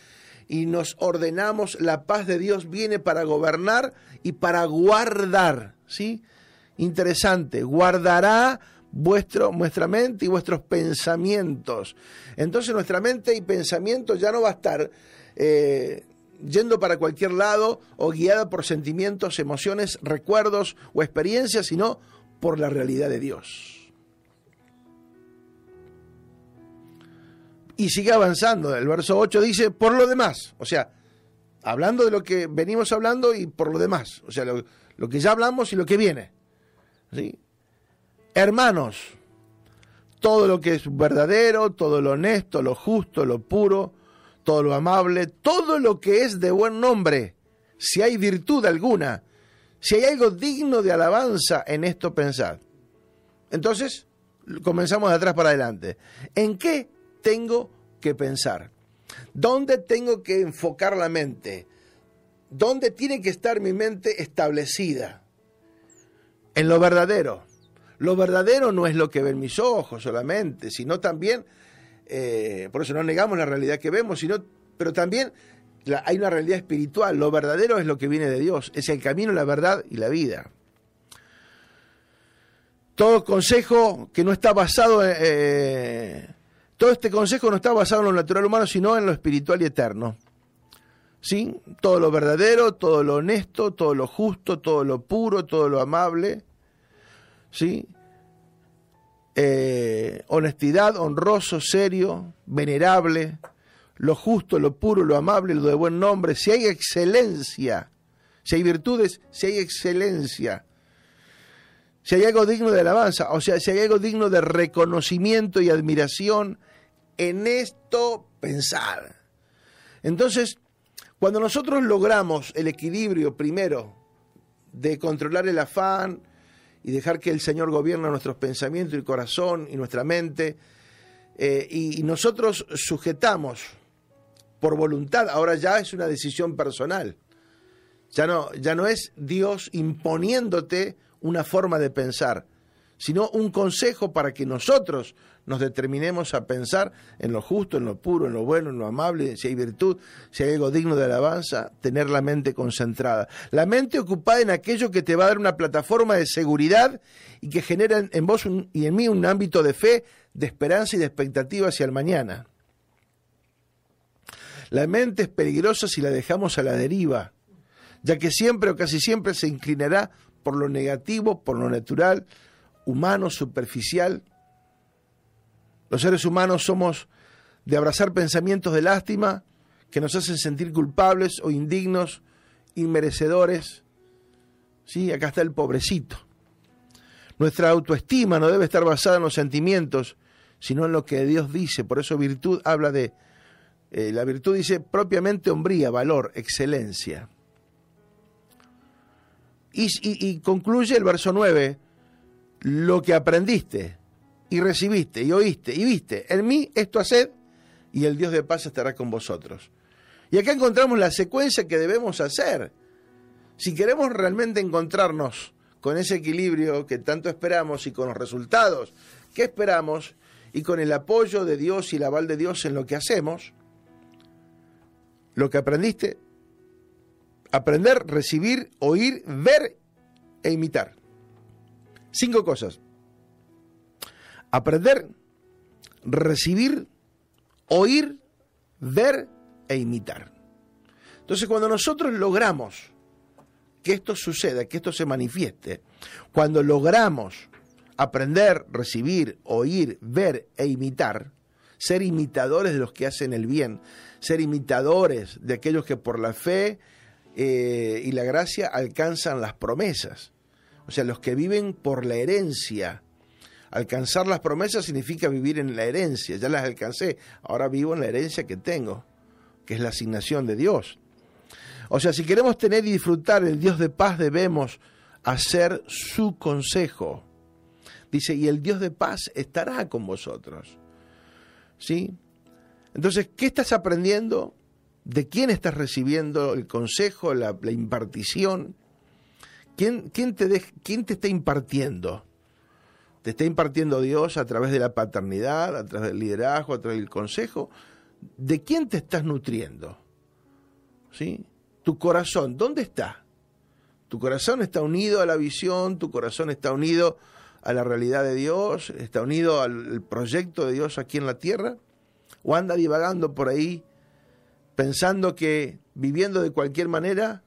y nos ordenamos, la paz de Dios viene para gobernar y para guardar, ¿sí? Interesante, guardará vuestro, vuestra mente y vuestros pensamientos. Entonces nuestra mente y pensamiento ya no va a estar eh, yendo para cualquier lado o guiada por sentimientos, emociones, recuerdos o experiencias, sino por la realidad de Dios. Y sigue avanzando. El verso 8 dice, por lo demás, o sea, hablando de lo que venimos hablando y por lo demás, o sea, lo, lo que ya hablamos y lo que viene. ¿sí? Hermanos, todo lo que es verdadero, todo lo honesto, lo justo, lo puro, todo lo amable, todo lo que es de buen nombre, si hay virtud alguna, si hay algo digno de alabanza en esto pensad. Entonces, comenzamos de atrás para adelante. ¿En qué tengo que pensar? ¿Dónde tengo que enfocar la mente? ¿Dónde tiene que estar mi mente establecida? En lo verdadero. Lo verdadero no es lo que ven mis ojos solamente, sino también, eh, por eso no negamos la realidad que vemos, sino, pero también hay una realidad espiritual. Lo verdadero es lo que viene de Dios, es el camino, la verdad y la vida. Todo consejo que no está basado en... Eh, todo este consejo no está basado en lo natural humano, sino en lo espiritual y eterno. ¿Sí? Todo lo verdadero, todo lo honesto, todo lo justo, todo lo puro, todo lo amable. ¿Sí? Eh, honestidad, honroso, serio, venerable, lo justo, lo puro, lo amable, lo de buen nombre. Si hay excelencia, si hay virtudes, si hay excelencia, si hay algo digno de alabanza, o sea, si hay algo digno de reconocimiento y admiración, en esto pensar. Entonces, cuando nosotros logramos el equilibrio primero de controlar el afán y dejar que el Señor gobierne nuestros pensamientos y corazón y nuestra mente, eh, y nosotros sujetamos por voluntad, ahora ya es una decisión personal. Ya no, ya no es Dios imponiéndote una forma de pensar, sino un consejo para que nosotros nos determinemos a pensar en lo justo, en lo puro, en lo bueno, en lo amable, si hay virtud, si hay algo digno de alabanza, tener la mente concentrada. La mente ocupada en aquello que te va a dar una plataforma de seguridad y que genera en vos y en mí un ámbito de fe, de esperanza y de expectativa hacia el mañana. La mente es peligrosa si la dejamos a la deriva, ya que siempre o casi siempre se inclinará por lo negativo, por lo natural, humano, superficial. Los seres humanos somos de abrazar pensamientos de lástima que nos hacen sentir culpables o indignos, inmerecedores. Sí, acá está el pobrecito. Nuestra autoestima no debe estar basada en los sentimientos, sino en lo que Dios dice. Por eso virtud habla de, eh, la virtud dice propiamente hombría, valor, excelencia. Y, concluye el verso 9, lo que aprendiste y recibiste y oíste y viste, en mí esto haced y el Dios de paz estará con vosotros. Y acá encontramos la secuencia que debemos hacer. Si queremos realmente encontrarnos con ese equilibrio que tanto esperamos y con los resultados que esperamos y con el apoyo de Dios y el aval de Dios en lo que hacemos, lo que aprendiste, aprender, recibir, oír, ver e imitar. Cinco cosas. Aprender, recibir, oír, ver e imitar. Entonces cuando nosotros logramos que esto suceda, que esto se manifieste, cuando logramos aprender, recibir, oír, ver e imitar, ser imitadores de los que hacen el bien, ser imitadores de aquellos que por la fe eh, y la gracia alcanzan las promesas. O sea, los que viven por la herencia. Alcanzar las promesas significa vivir en la herencia. Ya las alcancé. Ahora vivo en la herencia que tengo, que es la asignación de Dios. O sea, si queremos tener y disfrutar el Dios de paz, debemos hacer su consejo. Dice, y el Dios de paz estará con vosotros. ¿Sí? Entonces, ¿qué estás aprendiendo? de quién estás recibiendo el consejo, la, impartición. ¿Quién, quién, te ¿Quién te está impartiendo? ¿Te está impartiendo Dios a través de la paternidad, a través del liderazgo, a través del consejo? ¿De quién te estás nutriendo? ¿Sí? Tu corazón, ¿dónde está? Tu corazón está unido a la visión, tu corazón está unido a la realidad de Dios, está unido al proyecto de Dios aquí en la tierra, o anda divagando por ahí pensando que viviendo de cualquier manera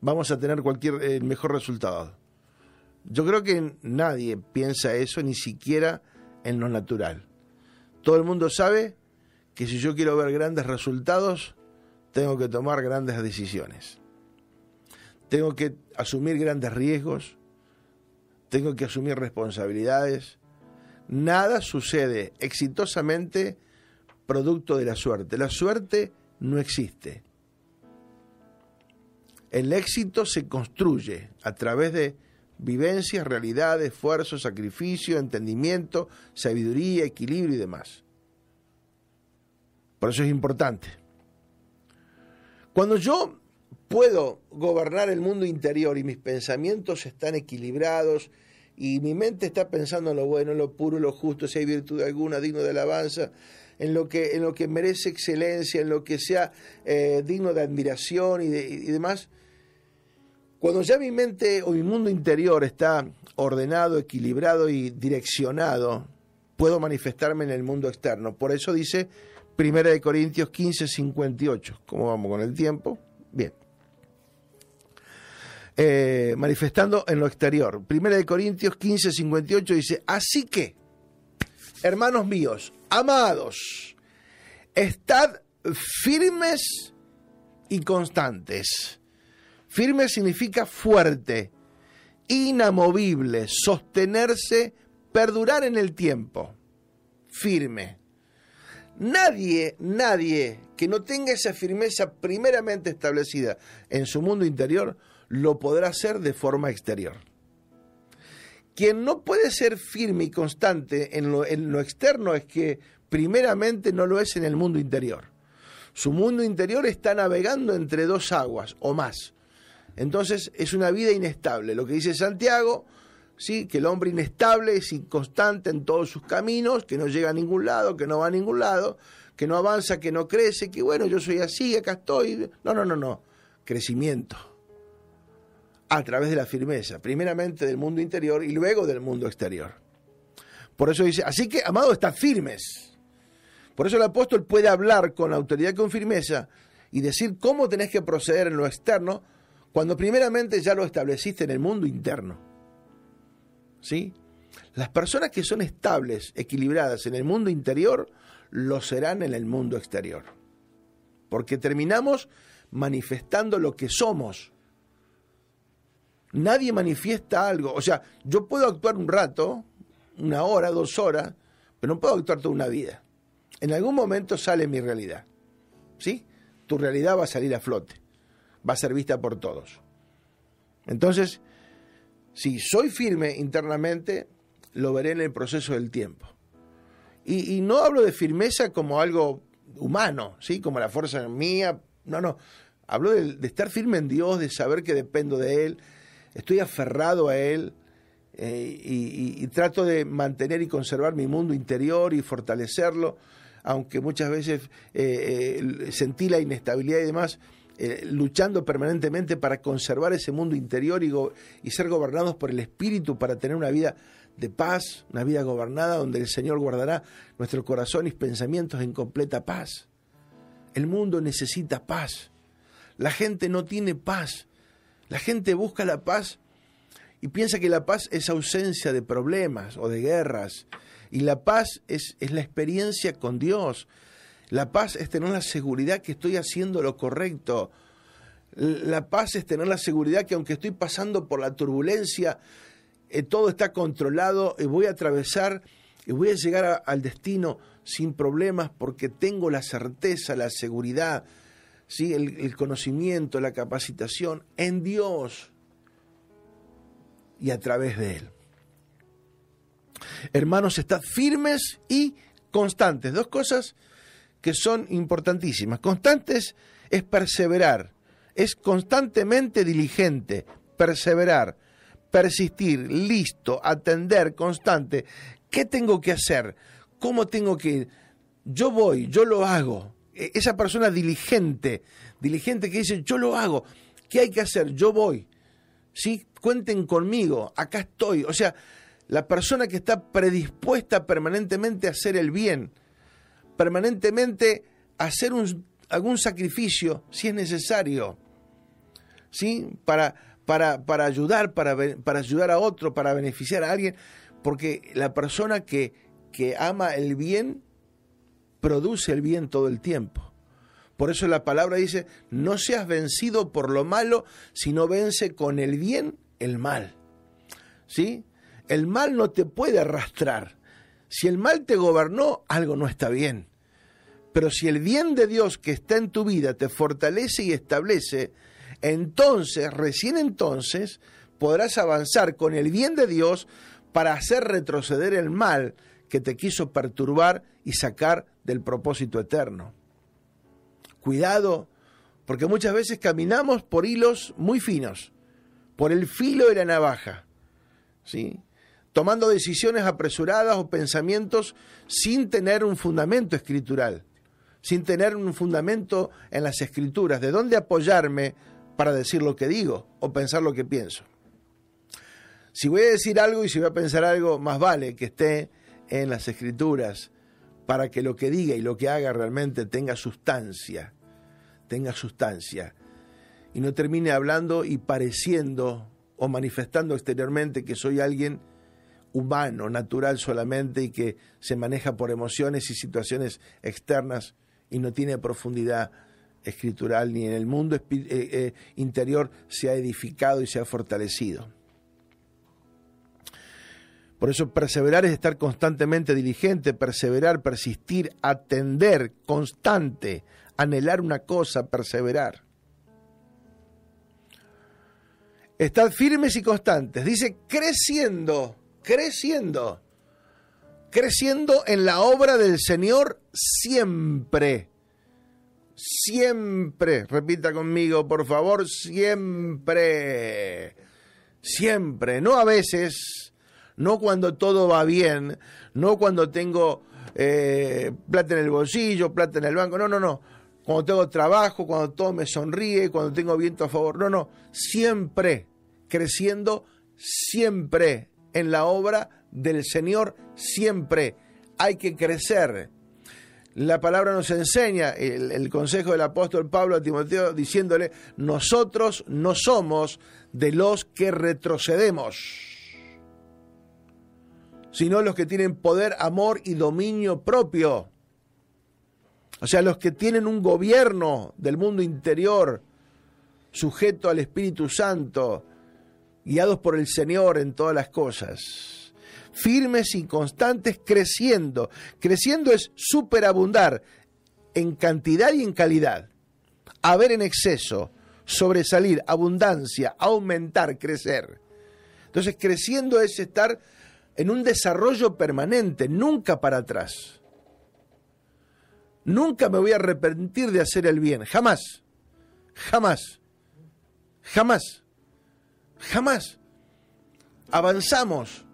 vamos a tener cualquier el mejor resultado. Yo creo que nadie piensa eso, ni siquiera en lo natural. Todo el mundo sabe que si yo quiero ver grandes resultados, tengo que tomar grandes decisiones. Tengo que asumir grandes riesgos, tengo que asumir responsabilidades. Nada sucede exitosamente producto de la suerte. La suerte no existe. El éxito se construye a través de vivencias, realidades, esfuerzo, sacrificio, entendimiento, sabiduría, equilibrio y demás. Por eso es importante. Cuando yo puedo gobernar el mundo interior y mis pensamientos están equilibrados y mi mente está pensando en lo bueno, en lo puro, en lo justo, si hay virtud alguna, digno de alabanza, en lo que, en lo que merece excelencia, en lo que sea eh, digno de admiración y, demás, cuando ya mi mente o mi mundo interior está ordenado, equilibrado y direccionado, puedo manifestarme en el mundo externo. Por eso dice 1 Corintios 15, 58. ¿Cómo vamos con el tiempo? Bien. Eh, manifestando en lo exterior. 1 Corintios 15, 58 dice, así que, hermanos míos, amados, estad firmes y constantes Firme significa fuerte, inamovible, sostenerse, perdurar en el tiempo. Firme. Nadie, nadie que no tenga esa firmeza primeramente establecida en su mundo interior, lo podrá hacer de forma exterior. Quien no puede ser firme y constante en lo, externo es que primeramente no lo es en el mundo interior. Su mundo interior está navegando entre dos aguas o más. Entonces es una vida inestable. Lo que dice Santiago, ¿sí? que el hombre inestable es inconstante en todos sus caminos, que no llega a ningún lado, que no va a ningún lado, que no avanza, que no crece, que bueno, yo soy así, acá estoy. No, no, no, no. Crecimiento. A través de la firmeza, primeramente del mundo interior y luego del mundo exterior. Por eso dice, así que, amado, está firmes. Por eso el apóstol puede hablar con autoridad y con firmeza y decir cómo tenés que proceder en lo externo cuando primeramente ya lo estableciste en el mundo interno. ¿Sí? Las personas que son estables, equilibradas en el mundo interior, lo serán en el mundo exterior. Porque terminamos manifestando lo que somos. Nadie manifiesta algo. O sea, yo puedo actuar un rato, una hora, dos horas, pero no puedo actuar toda una vida. En algún momento sale mi realidad. ¿Sí? Tu realidad va a salir a flote va a ser vista por todos. Entonces, si soy firme internamente, lo veré en el proceso del tiempo. Y, no hablo de firmeza como algo humano, ¿sí? como la fuerza mía, no, no. Hablo de, estar firme en Dios, de saber que dependo de Él, estoy aferrado a Él eh, y, trato de mantener y conservar mi mundo interior y fortalecerlo, aunque muchas veces eh, eh, sentí la inestabilidad y demás, luchando permanentemente para conservar ese mundo interior y, y, ser gobernados por el Espíritu para tener una vida de paz, una vida gobernada donde el Señor guardará nuestro corazón y pensamientos en completa paz. El mundo necesita paz. La gente no tiene paz. La gente busca la paz y piensa que la paz es ausencia de problemas o de guerras. Y la paz es, es la experiencia con Dios, la paz es tener la seguridad que estoy haciendo lo correcto. La paz es tener la seguridad que aunque estoy pasando por la turbulencia, eh, todo está controlado y voy a atravesar y voy a llegar al destino sin problemas porque tengo la certeza, la seguridad, ¿sí? el, el conocimiento, la capacitación en Dios y a través de Él. Hermanos, estad firmes y constantes. Dos cosas que son importantísimas. Constantes es perseverar, es constantemente diligente, perseverar, persistir, listo, atender, constante. ¿Qué tengo que hacer? ¿Cómo tengo que ir? Yo voy, yo lo hago. E, esa persona diligente, diligente que dice, yo lo hago. ¿Qué hay que hacer? Yo voy. ¿Sí? Cuenten conmigo, acá estoy. O sea, la persona que está predispuesta permanentemente a hacer el bien, permanentemente a hacer algún sacrificio si es necesario, ¿sí? Para, para, para ayudar, para, para ayudar a otro, para beneficiar a alguien, porque la persona que, que ama el bien produce el bien todo el tiempo. Por eso la palabra dice, no seas vencido por lo malo, sino vence con el bien el mal. ¿Sí? El mal no te puede arrastrar. Si el mal te gobernó, algo no está bien. Pero si el bien de Dios que está en tu vida te fortalece y establece, entonces, recién entonces, podrás avanzar con el bien de Dios para hacer retroceder el mal que te quiso perturbar y sacar del propósito eterno. Cuidado, porque muchas veces caminamos por hilos muy finos, por el filo de la navaja, ¿sí? tomando decisiones apresuradas o pensamientos sin tener un fundamento escritural, sin tener un fundamento en las escrituras, de dónde apoyarme para decir lo que digo o pensar lo que pienso. Si voy a decir algo y si voy a pensar algo, más vale que esté en las escrituras para que lo que diga y lo que haga realmente tenga sustancia, tenga sustancia, y no termine hablando y pareciendo o manifestando exteriormente que soy alguien humano, natural solamente y que se maneja por emociones y situaciones externas y no tiene profundidad escritural ni en el mundo eh, eh, interior se ha edificado y se ha fortalecido. Por eso perseverar es estar constantemente diligente, perseverar, persistir, atender, constante, anhelar una cosa, perseverar. Estad firmes y constantes. Dice creciendo, creciendo, creciendo en la obra del Señor siempre. Siempre, repita conmigo, por favor, siempre. Siempre, no a veces, no cuando todo va bien, no cuando tengo eh, plata en el bolsillo, plata en el banco, no, no, no. Cuando tengo trabajo, cuando todo me sonríe, cuando tengo viento a favor, no, no. Siempre creciendo, siempre en la obra del Señor, siempre hay que crecer. La palabra nos enseña el, el, consejo del apóstol Pablo a Timoteo diciéndole, nosotros no somos de los que retrocedemos sino los que tienen poder, amor y dominio propio. O sea, los que tienen un gobierno del mundo interior sujeto al Espíritu Santo, guiados por el Señor en todas las cosas. Firmes y constantes creciendo. Creciendo es superabundar en cantidad y en calidad. Haber en exceso, sobresalir, abundancia, aumentar, crecer. Entonces, creciendo es estar en un desarrollo permanente, nunca para atrás. Nunca me voy a arrepentir de hacer el bien, jamás, jamás, jamás, jamás. Avanzamos,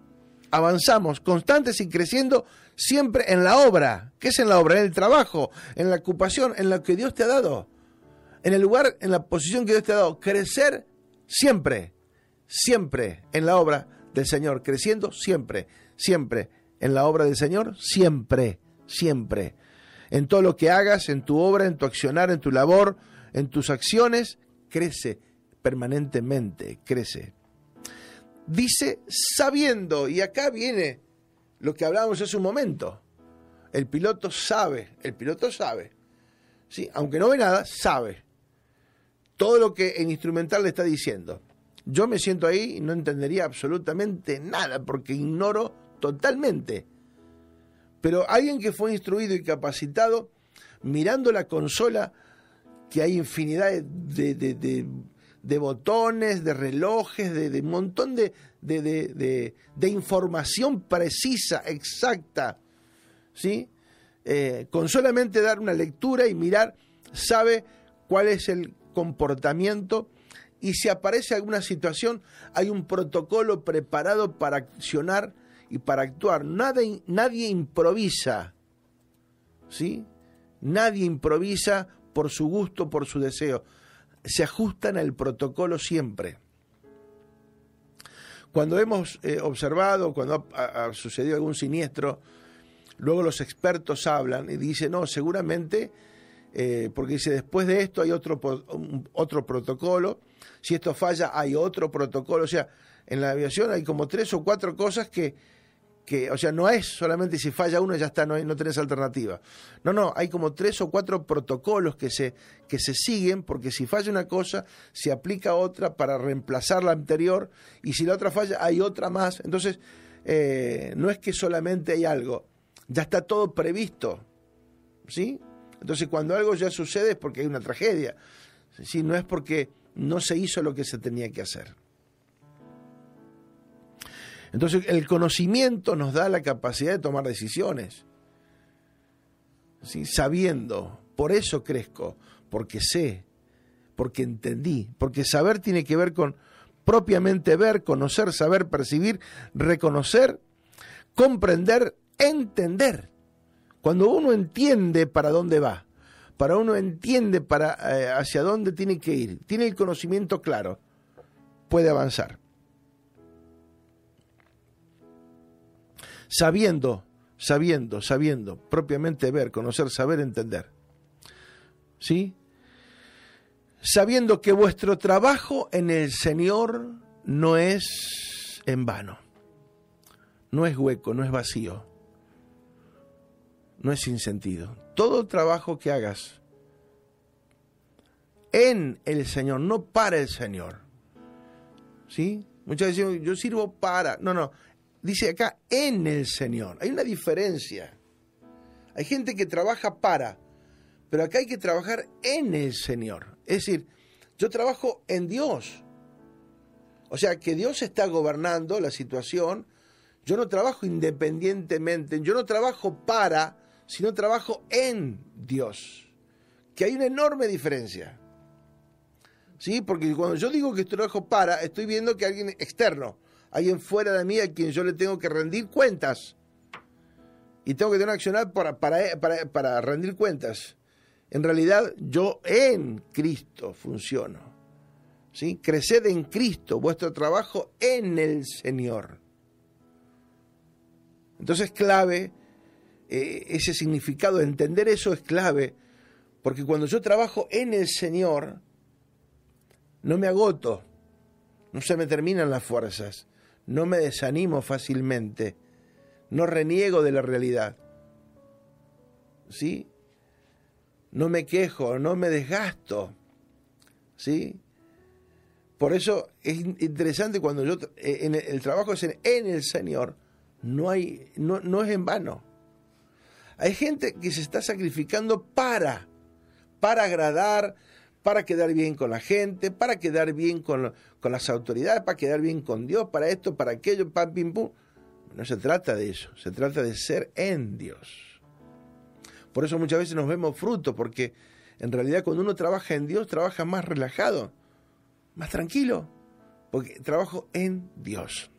avanzamos, constantes y creciendo siempre en la obra. ¿Qué es en la obra? En el trabajo, en la ocupación, en lo que Dios te ha dado. En el lugar, en la posición que Dios te ha dado. Crecer siempre, siempre en la obra del Señor, creciendo siempre, siempre. En la obra del Señor, siempre, siempre. En todo lo que hagas, en tu obra, en tu accionar, en tu labor, en tus acciones, crece permanentemente, crece. Dice sabiendo, y acá viene lo que hablábamos hace un momento. El piloto sabe, el piloto sabe. Sí, aunque no ve nada, sabe todo lo que en instrumental le está diciendo. Yo me siento ahí y no entendería absolutamente nada porque ignoro totalmente. Pero alguien que fue instruido y capacitado, mirando la consola, que hay infinidad de, botones, de relojes, de, un montón de, información precisa, exacta, ¿sí? Eh, con solamente dar una lectura y mirar, sabe cuál es el comportamiento y si aparece alguna situación, hay un protocolo preparado para accionar y para actuar. Nadie, nadie improvisa, ¿sí? Nadie improvisa por su gusto, por su deseo. Se ajustan al protocolo siempre. Cuando hemos eh, observado, cuando ha, sucedido algún siniestro, luego los expertos hablan y dicen, no, seguramente, eh, porque dice, después de esto hay otro, otro protocolo, si esto falla hay otro protocolo, o sea, en la aviación hay como tres o cuatro cosas que que, o sea, no es solamente si falla uno ya está, no, no tenés alternativa. No, no, hay como tres o cuatro protocolos que se, que se siguen, porque si falla una cosa, se aplica otra para reemplazar la anterior, y si la otra falla, hay otra más. Entonces, eh, no es que solamente hay algo, ya está todo previsto. ¿Sí? Entonces, cuando algo ya sucede es porque hay una tragedia. ¿sí? No es porque no se hizo lo que se tenía que hacer. Entonces el conocimiento nos da la capacidad de tomar decisiones, ¿sí? sabiendo, por eso crezco, porque sé, porque entendí, porque saber tiene que ver con propiamente ver, conocer, saber, percibir, reconocer, comprender, entender. Cuando uno entiende para dónde va, para uno entiende para eh, hacia dónde tiene que ir, tiene el conocimiento claro, puede avanzar. sabiendo, sabiendo, sabiendo, propiamente ver, conocer, saber, entender. ¿Sí? Sabiendo que vuestro trabajo en el Señor no es en vano, no es hueco, no es vacío, no es sin sentido. Todo trabajo que hagas en el Señor, no para el Señor. ¿Sí? Muchas veces yo sirvo para. No, no, dice acá en el Señor. Hay una diferencia. Hay gente que trabaja para, pero acá hay que trabajar en el Señor. Es decir, yo trabajo en Dios. O sea, que Dios está gobernando la situación. Yo no trabajo independientemente, yo no trabajo para, sino trabajo en Dios. Que hay una enorme diferencia. ¿Sí? Porque cuando yo digo que trabajo para, estoy viendo que alguien externo, alguien fuera de mí a quien yo le tengo que rendir cuentas. Y tengo que tener accionar para, para, para, rendir cuentas. En realidad, yo en Cristo funciono. ¿sí? Creced en Cristo, vuestro trabajo en el Señor. Entonces es clave eh, ese significado, entender eso es clave, porque cuando yo trabajo en el Señor, no me agoto, no se me terminan las fuerzas, no me desanimo fácilmente, no reniego de la realidad. ¿Sí? No me quejo, no me desgasto. ¿Sí? Por eso es interesante cuando yo eh, en el, trabajo es en, el Señor, no hay no, no es en vano. Hay gente que se está sacrificando para para agradar, para quedar bien con la gente, para quedar bien con, las autoridades, para quedar bien con Dios, para esto, para aquello, pam, pim, pum. No se trata de eso, se trata de ser en Dios. Por eso muchas veces nos vemos frutos, porque en realidad cuando uno trabaja en Dios, trabaja más relajado, más tranquilo, porque trabajo en Dios.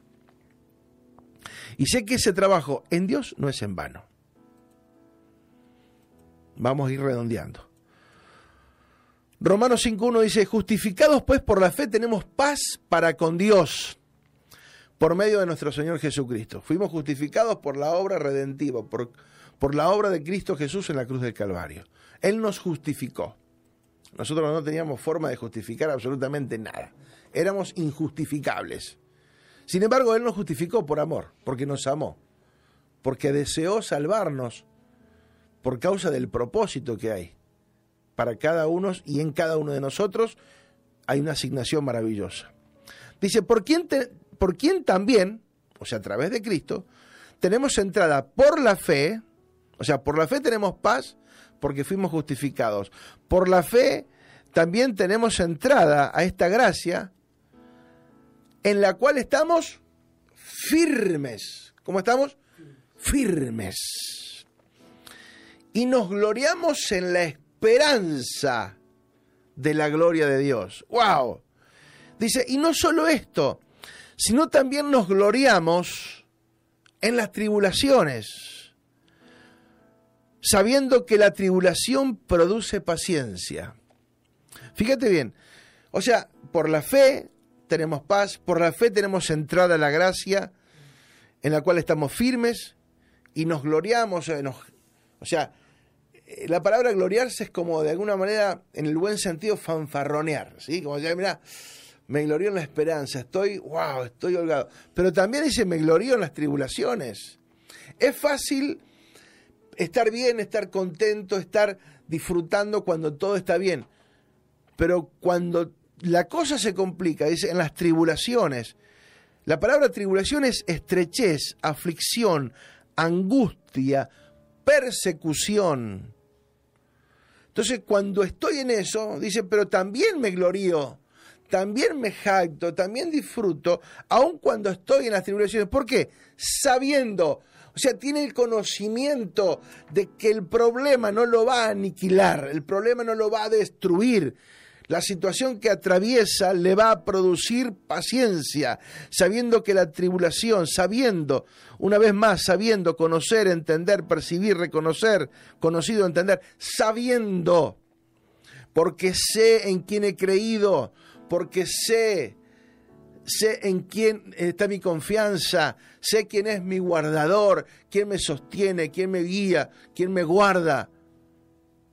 Y sé que ese trabajo en Dios no es en vano. Vamos a ir redondeando. Romanos 5.1 dice, justificados pues por la fe tenemos paz para con Dios por medio de nuestro Señor Jesucristo. Fuimos justificados por la obra redentiva, por, por la obra de Cristo Jesús en la cruz del Calvario. Él nos justificó. Nosotros no teníamos forma de justificar absolutamente nada. Éramos injustificables. Sin embargo, Él nos justificó por amor, porque nos amó, porque deseó salvarnos por causa del propósito que hay para cada uno y en cada uno de nosotros hay una asignación maravillosa. Dice, ¿por quién, por quién también, o sea, a través de Cristo, tenemos entrada por la fe, o sea, por la fe tenemos paz porque fuimos justificados. Por la fe también tenemos entrada a esta gracia en la cual estamos firmes. ¿Cómo estamos? Firmes. Y nos gloriamos en la esperanza de la gloria de Dios. ¡Wow! Dice, y no solo esto, sino también nos gloriamos en las tribulaciones, sabiendo que la tribulación produce paciencia. Fíjate bien, o sea, por la fe tenemos paz, por la fe tenemos entrada a la gracia en la cual estamos firmes y nos gloriamos, eh, o sea, la palabra gloriarse es como de alguna manera, en el buen sentido, fanfarronear, ¿sí? Como decir, mira, me glorío en la esperanza, estoy, wow, estoy holgado. Pero también dice, me glorío en las tribulaciones. Es fácil estar bien, estar contento, estar disfrutando cuando todo está bien. Pero cuando la cosa se complica, dice, en las tribulaciones, la palabra tribulación es estrechez, aflicción, angustia, persecución. Entonces, cuando estoy en eso, dice, pero también me glorío, también me jacto, también disfruto, aun cuando estoy en las tribulaciones. ¿Por qué? Sabiendo, o sea, tiene el conocimiento de que el problema no lo va a aniquilar, el problema no lo va a destruir, la situación que atraviesa le va a producir paciencia, sabiendo que la tribulación, sabiendo, una vez más, sabiendo, conocer, entender, percibir, reconocer, conocido, entender, sabiendo, porque sé en quién he creído, porque sé, sé en quién está mi confianza, sé quién es mi guardador, quién me sostiene, quién me guía, quién me guarda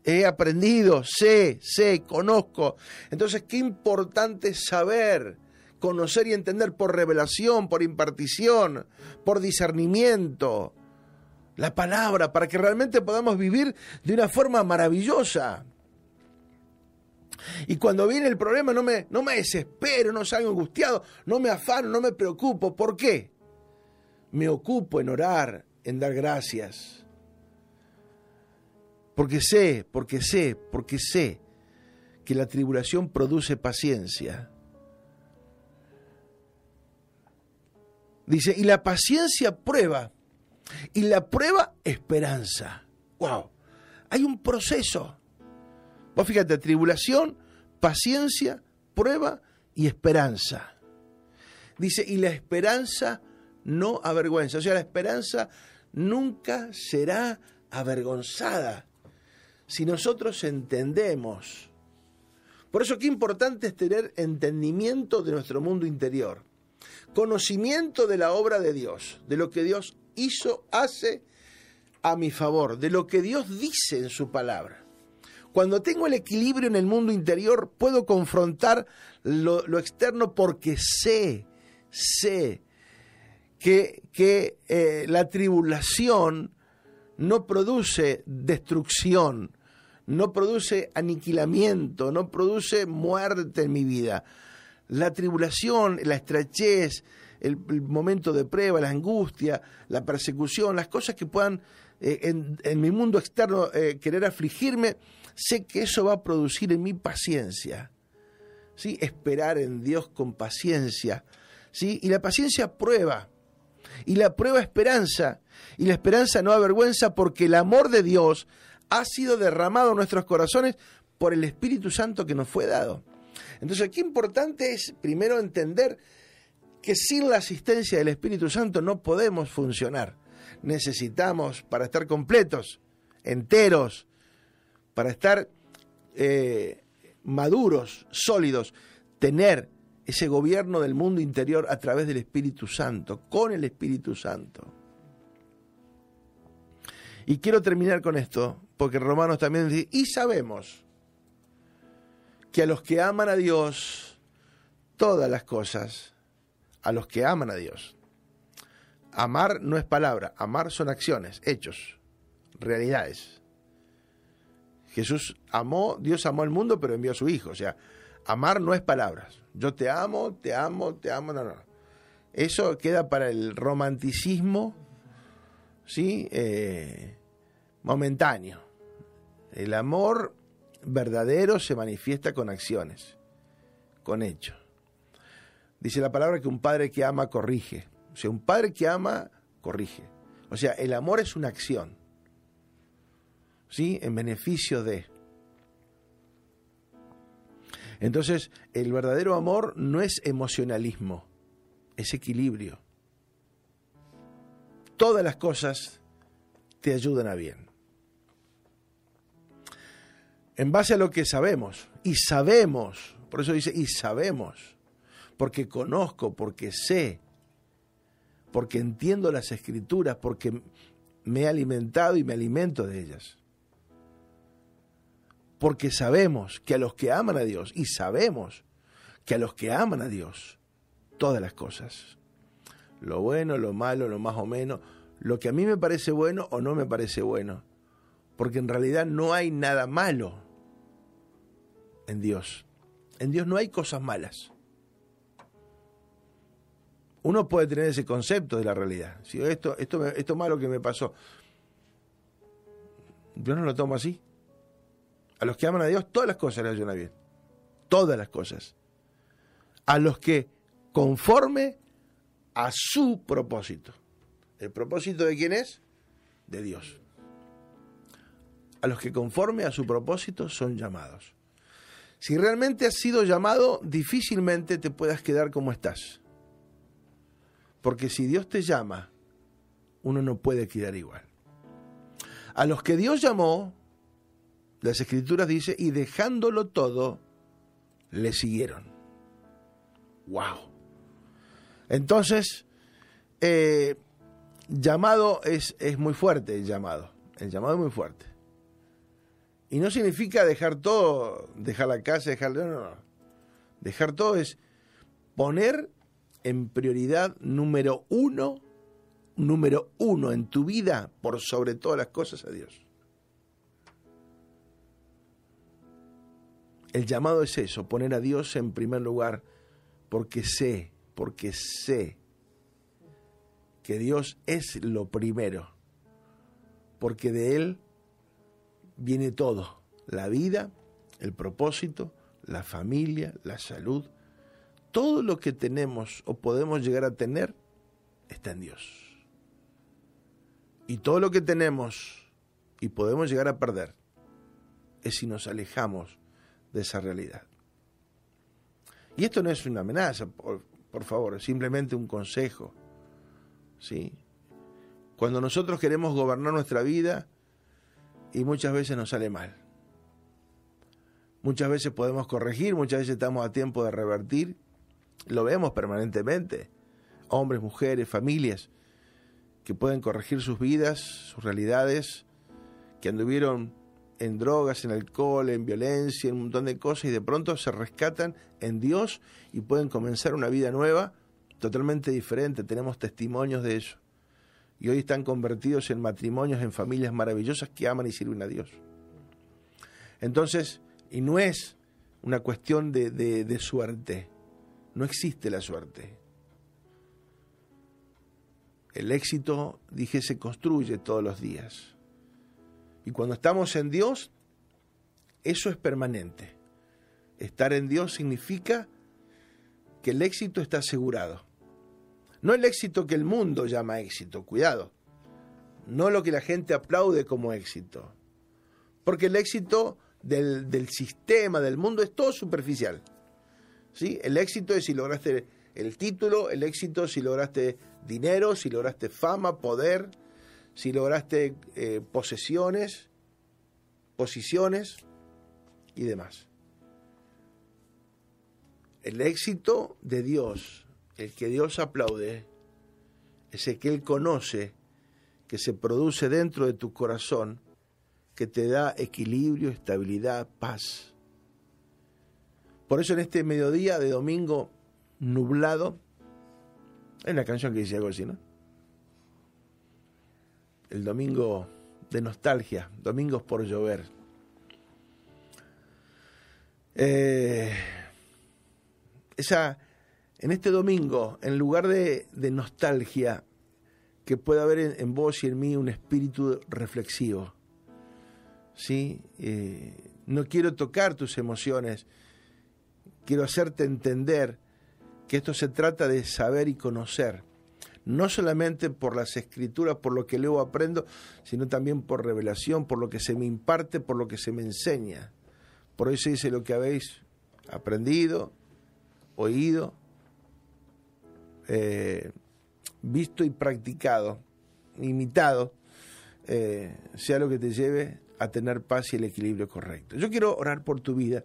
he aprendido, sé, sé, conozco. Entonces, qué importante saber, conocer y entender por revelación, por impartición, por discernimiento, la palabra, para que realmente podamos vivir de una forma maravillosa. Y cuando viene el problema no me, no me desespero, no salgo angustiado, no me afano, no me preocupo. ¿Por qué? Me ocupo en orar, en dar gracias porque sé, porque sé, porque sé que la tribulación produce paciencia. Dice, y la paciencia prueba, y la prueba esperanza. ¡Wow! Hay un proceso. Vos fíjate, tribulación, paciencia, prueba y esperanza. Dice, y la esperanza no avergüenza. O sea, la esperanza nunca será avergonzada si nosotros entendemos. Por eso qué importante es tener entendimiento de nuestro mundo interior, conocimiento de la obra de Dios, de lo que Dios hizo, hace a mi favor, de lo que Dios dice en su palabra. Cuando tengo el equilibrio en el mundo interior, puedo confrontar lo, externo porque sé, sé que, que eh, la tribulación no produce destrucción, no produce aniquilamiento, no produce muerte en mi vida. La tribulación, la estrechez, el, momento de prueba, la angustia, la persecución, las cosas que puedan eh, en, mi mundo externo eh, querer afligirme, sé que eso va a producir en mi paciencia. ¿sí? Esperar en Dios con paciencia. ¿sí? Y la paciencia prueba. Y la prueba esperanza. Y la esperanza no avergüenza porque el amor de Dios ha sido derramado en nuestros corazones por el Espíritu Santo que nos fue dado. Entonces, qué importante es primero entender que sin la asistencia del Espíritu Santo no podemos funcionar. Necesitamos, para estar completos, enteros, para estar eh, maduros, sólidos, tener ese gobierno del mundo interior a través del Espíritu Santo, con el Espíritu Santo. Y quiero terminar con esto, porque Romanos también dice, y sabemos que a los que aman a Dios, todas las cosas, a los que aman a Dios. Amar no es palabra, amar son acciones, hechos, realidades. Jesús amó, Dios amó al mundo, pero envió a su Hijo. O sea, amar no es palabras. Yo te amo, te amo, te amo, no, no. Eso queda para el romanticismo, ¿sí? Eh, momentáneo. El amor verdadero se manifiesta con acciones, con hechos. Dice la palabra que un padre que ama corrige. O sea, un padre que ama corrige. O sea, el amor es una acción. ¿Sí? En beneficio de. Entonces, el verdadero amor no es emocionalismo, es equilibrio. Todas las cosas te ayudan a bien en base a lo que sabemos. Y sabemos, por eso dice, y sabemos. porque conozco, porque sé, porque entiendo las escrituras, porque me he alimentado y me alimento de ellas. Porque sabemos que a los que aman a Dios, y sabemos que a los que aman a Dios, todas las cosas, lo bueno, lo malo, lo más o menos, lo que a mí me parece bueno o no me parece bueno, porque en realidad no hay nada malo en Dios. En Dios no hay cosas malas. Uno puede tener ese concepto de la realidad. Si esto, esto, esto malo que me pasó, yo no lo tomo así. A los que aman a Dios, todas las cosas les ayudan bien. Todas las cosas. A los que conforme a su propósito. ¿El propósito de quién es? De Dios. A los que conforme a su propósito son llamados. Si realmente has sido llamado, difícilmente te puedas quedar como estás. Porque si Dios te llama, uno no puede quedar igual. A los que Dios llamó, las escrituras dice, y dejándolo todo, le siguieron. ¡Wow! Entonces, eh, llamado es, es muy fuerte el llamado. El llamado es muy fuerte. Y no significa dejar todo, dejar la casa, dejar... No, no, no. Dejar todo es poner en prioridad número uno, número uno en tu vida por sobre todas las cosas a Dios. El llamado es eso, poner a Dios en primer lugar, porque sé, porque sé que Dios es lo primero, porque de Él viene todo, la vida, el propósito, la familia, la salud, todo lo que tenemos o podemos llegar a tener está en Dios. Y todo lo que tenemos y podemos llegar a perder es si nos alejamos de esa realidad. Y esto no es una amenaza, por, favor, es simplemente un consejo. ¿sí? Cuando nosotros queremos gobernar nuestra vida y muchas veces nos sale mal. Muchas veces podemos corregir, muchas veces estamos a tiempo de revertir lo vemos permanentemente. Hombres, mujeres, familias que pueden corregir sus vidas, sus realidades, que anduvieron en drogas, en alcohol, en violencia, en un montón de cosas y de pronto se rescatan en Dios y pueden comenzar una vida nueva totalmente diferente. Tenemos testimonios de eso. Y hoy están convertidos en matrimonios, en familias maravillosas que aman y sirven a Dios. Entonces, y no es una cuestión de, de suerte, no existe la suerte. El éxito, dije, se construye todos los días. Y cuando estamos en Dios, eso es permanente. Estar en Dios significa que el éxito está asegurado. No el éxito que el mundo llama éxito, cuidado. No lo que la gente aplaude como éxito. Porque el éxito del, del sistema, del mundo, es todo superficial. El éxito es si lograste el título, el éxito si lograste dinero, si lograste fama, poder, si lograste eh, posesiones, posiciones y demás. El éxito de Dios, el que Dios aplaude, es el que Él conoce, que se produce dentro de tu corazón, que te da equilibrio, estabilidad, paz. Por eso en este mediodía de domingo nublado, hay una canción que dice algo así, ¿no? El domingo de nostalgia, domingos por llover. Eh, esa, en este domingo, en lugar de, nostalgia, que pueda haber en, vos y en mí un espíritu reflexivo. ¿sí? Eh, no quiero tocar tus emociones, quiero hacerte entender que esto se trata de saber y conocer, no solamente por las escrituras, por lo que leo aprendo, sino también por revelación, por lo que se me imparte, por lo que se me enseña. Por eso dice lo que habéis aprendido, oído, eh, visto y practicado, imitado, eh, sea lo que te lleve a tener paz y el equilibrio correcto. Yo quiero orar por tu vida.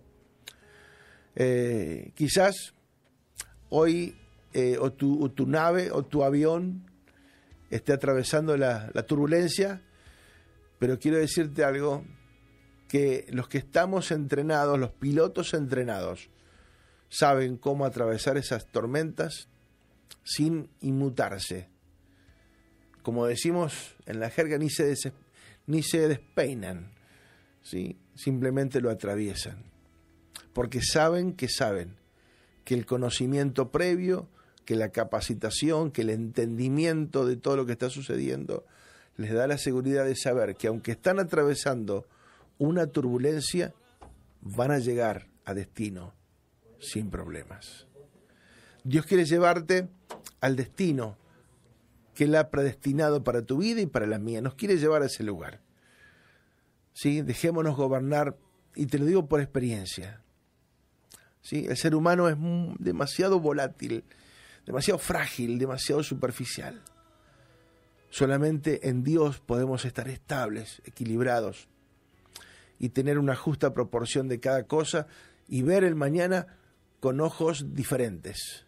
Eh, quizás hoy o, tu, nave o tu avión esté atravesando la turbulencia, pero quiero decirte algo, que los que estamos entrenados, los pilotos entrenados, saben cómo atravesar esas tormentas sin inmutarse. Como decimos en la jerga, ni se, ni se despeinan, ¿sí? simplemente lo atraviesan. Porque saben que saben que el conocimiento previo, que la capacitación, que el entendimiento de todo lo que está sucediendo, les da la seguridad de saber que aunque están atravesando una turbulencia, van a llegar a destino sin problemas. Dios quiere llevarte al destino que Él ha predestinado para tu vida y para la mía. Nos quiere llevar a ese lugar. ¿Sí? Dejémonos gobernar, y te lo digo por experiencia. ¿Sí? El ser humano es demasiado volátil, demasiado frágil, demasiado superficial. Solamente en Dios podemos estar estables, equilibrados y tener una justa proporción de cada cosa y ver el mañana con ojos diferentes,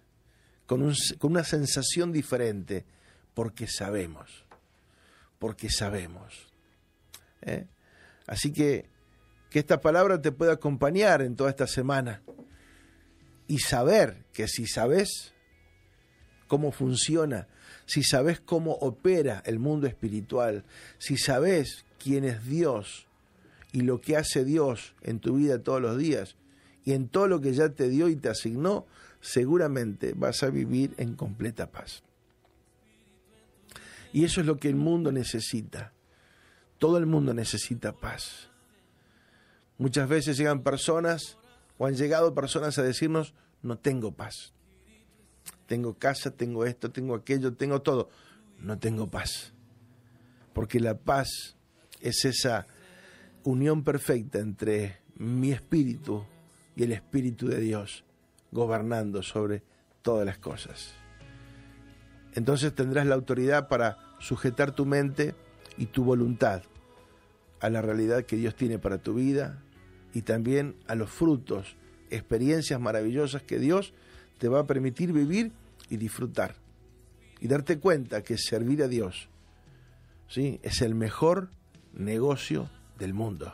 con, con una sensación diferente, porque sabemos, porque sabemos. ¿eh? Así que que esta palabra te pueda acompañar en toda esta semana y saber que si sabes cómo funciona, si sabes cómo opera el mundo espiritual, si sabes quién es Dios y lo que hace Dios en tu vida todos los días, y en todo lo que ya te dio y te asignó, seguramente vas a vivir en completa paz. Y eso es lo que el mundo necesita. Todo el mundo necesita paz. Muchas veces llegan personas o han llegado personas a decirnos, no tengo paz. Tengo casa, tengo esto, tengo aquello, tengo todo. No tengo paz. Porque la paz es esa unión perfecta entre mi espíritu y el Espíritu de Dios gobernando sobre todas las cosas. Entonces tendrás la autoridad para sujetar tu mente y tu voluntad a la realidad que Dios tiene para tu vida y también a los frutos, experiencias maravillosas que Dios te va a permitir vivir y disfrutar. Y darte cuenta que servir a Dios ¿sí? es el mejor negocio del mundo.